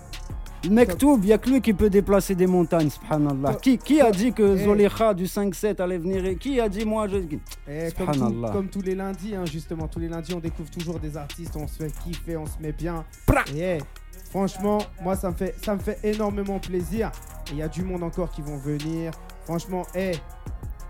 Speaker 7: mektoub, il n'y a que lui qui peut déplacer des montagnes, subhanallah. Qui, qui a dit que
Speaker 2: Eh.
Speaker 7: Zolekha du 5-7 allait venir et Qui a dit moi je.
Speaker 2: Tout-
Speaker 7: Subhanallah.
Speaker 2: comme tous les lundis, hein, justement, tous les lundis, on découvre toujours des artistes, on se fait kiffer, on se met bien. Hey, franchement, moi, ça me fait, ça me fait énormément plaisir. Et il y a du monde encore qui vont venir. Franchement, hey,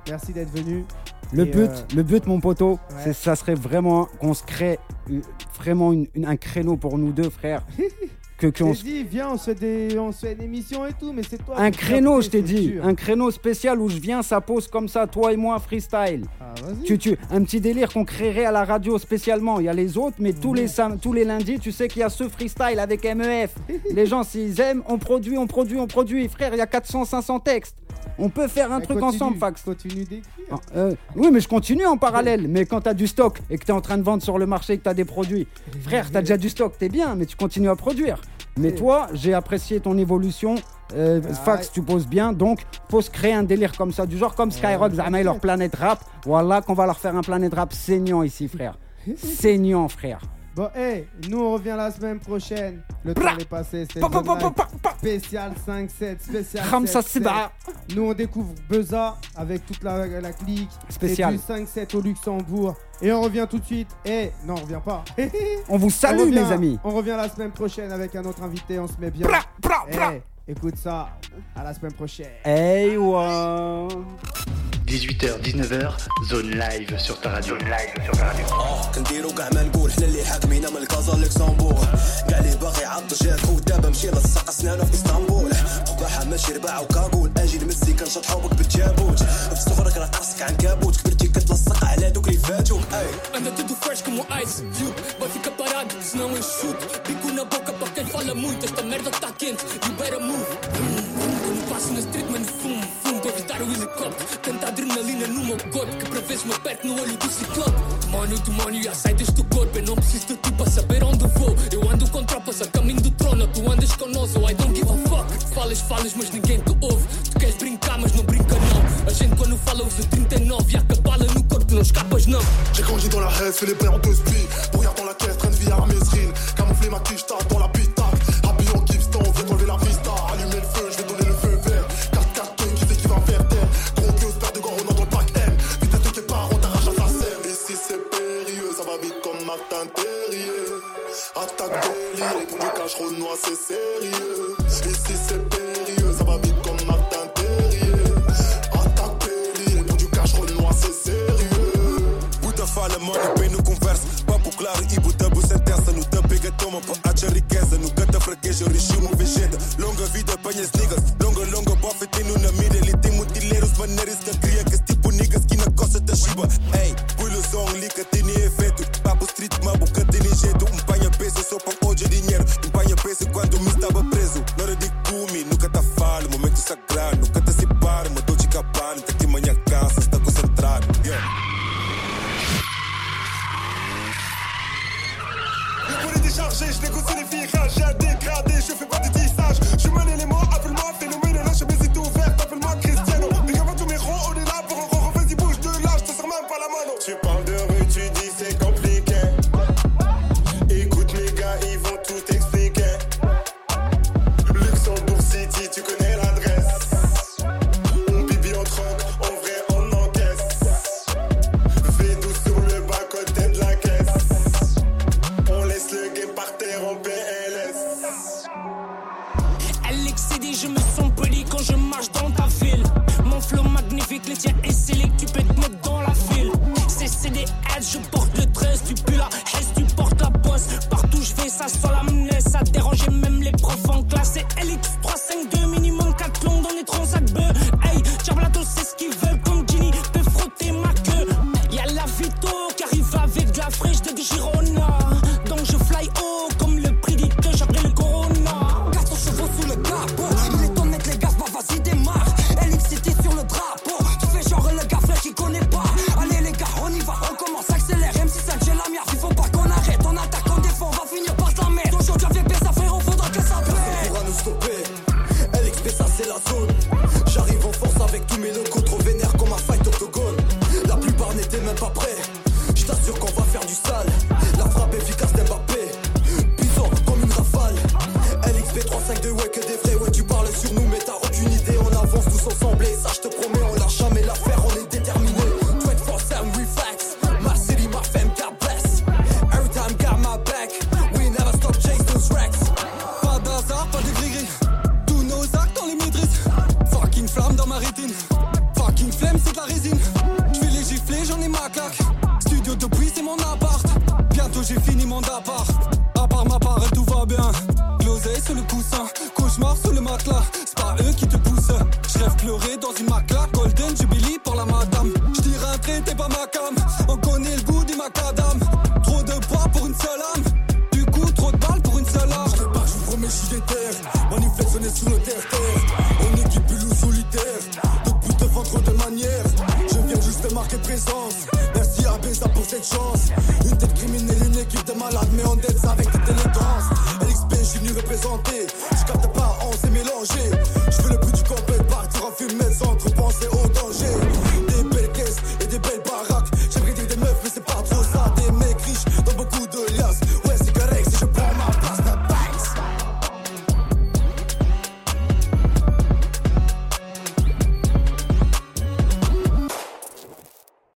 Speaker 2: merci d'être venu.
Speaker 7: Le
Speaker 2: Et,
Speaker 7: but,
Speaker 2: euh,
Speaker 7: le but, mon poteau,
Speaker 2: Ouais.
Speaker 7: ça serait vraiment qu'on se crée euh, vraiment une- une- un créneau pour nous deux, frères. que,
Speaker 2: J'ai
Speaker 7: se-
Speaker 2: dit, viens, on se, fait des, on se fait une émission et tout, mais c'est toi.
Speaker 7: Un créneau, je t'ai dit. Un créneau spécial où je viens, ça pose comme ça, toi et moi, freestyle.
Speaker 2: Ah.
Speaker 7: Tu, tu, un petit délire qu'on créerait à la radio spécialement. Il y a les autres, mais tous,
Speaker 2: Mhm.
Speaker 7: les, tous les lundis, tu sais qu'il y a ce freestyle avec MEF. les gens, s'ils aiment, on produit, on produit, on produit. Frère, il y a 400, 500 textes. On peut faire un
Speaker 2: Mais
Speaker 7: truc
Speaker 2: continue,
Speaker 7: ensemble, Fax.
Speaker 2: Continue d'écrire.
Speaker 7: Ah, euh, oui, mais je continue en parallèle. Mais quand tu as du stock et que tu es en train de vendre sur le marché et que tu as des produits, frère, tu as déjà du stock, t'es bien, mais tu continues à produire. Mais toi, j'ai apprécié ton évolution. Euh, Fax, tu poses bien. Donc, faut se créer un délire comme ça, du genre comme Skyrock, Zama et leur planète rap. Voilà qu'on va leur faire un planète rap saignant ici, frère. Saignant, frère.
Speaker 2: Bon, hey, nous on revient la semaine prochaine. Le temps est passé, c'était spécial 5-7, spécial
Speaker 7: Khamsa
Speaker 2: 7-7.
Speaker 7: Siba.
Speaker 2: Nous on découvre Beza avec toute la, la clique.
Speaker 7: Spécial.
Speaker 2: C'est du 5-7 au Luxembourg. Et on revient tout de suite. Et non, on revient pas.
Speaker 7: On vous salue,
Speaker 2: revient-
Speaker 7: mes amis.
Speaker 2: On revient la semaine prochaine avec un autre invité. On se met bien. Eh, écoute ça. À la semaine prochaine.
Speaker 7: Hey, wa.
Speaker 1: 18h, 19h, zone live sur ta radio. Zone live sur ta radio.
Speaker 12: كنديرو كاع ما نقول حنا اللي حاكمين من الكازا لوكسمبورغ كاع اللي باغي يعطش ياكو دابا مشي للساق سنانو في إسطنبول قباحة ماشي رباع وكاغول أجي نمسي كنشطحو بك بالجابوت في صغرك راه قرصك عن كابوت كبرتي كتلصق على دوك اللي فاتوك أي
Speaker 13: Anda tudo fresh como ice cube Vai ficar parado, fala muito Esta merda tá quente, better move. Quando passo na street, mano, fumo, fumo Pra evitar o helicóptero. Tanta adrenalina no meu corpo Que para vezes me aperto no olho do ciclope. Demónio, demónio, já sai deste corpo. Eu não preciso de ti para saber onde vou. Eu ando com tropas a caminho do trono. Tu andas com nós, oh, I don't give a fuck. Falas, falas, mas ninguém te ouve. Tu queres brincar, mas não brinca não. A gente quando fala usa 39 E há cabala no corpo, não escapas não.
Speaker 8: J'ai grandi dans la haine, fais les. Brouillard dans
Speaker 5: Du cash renois, c'est sérieux.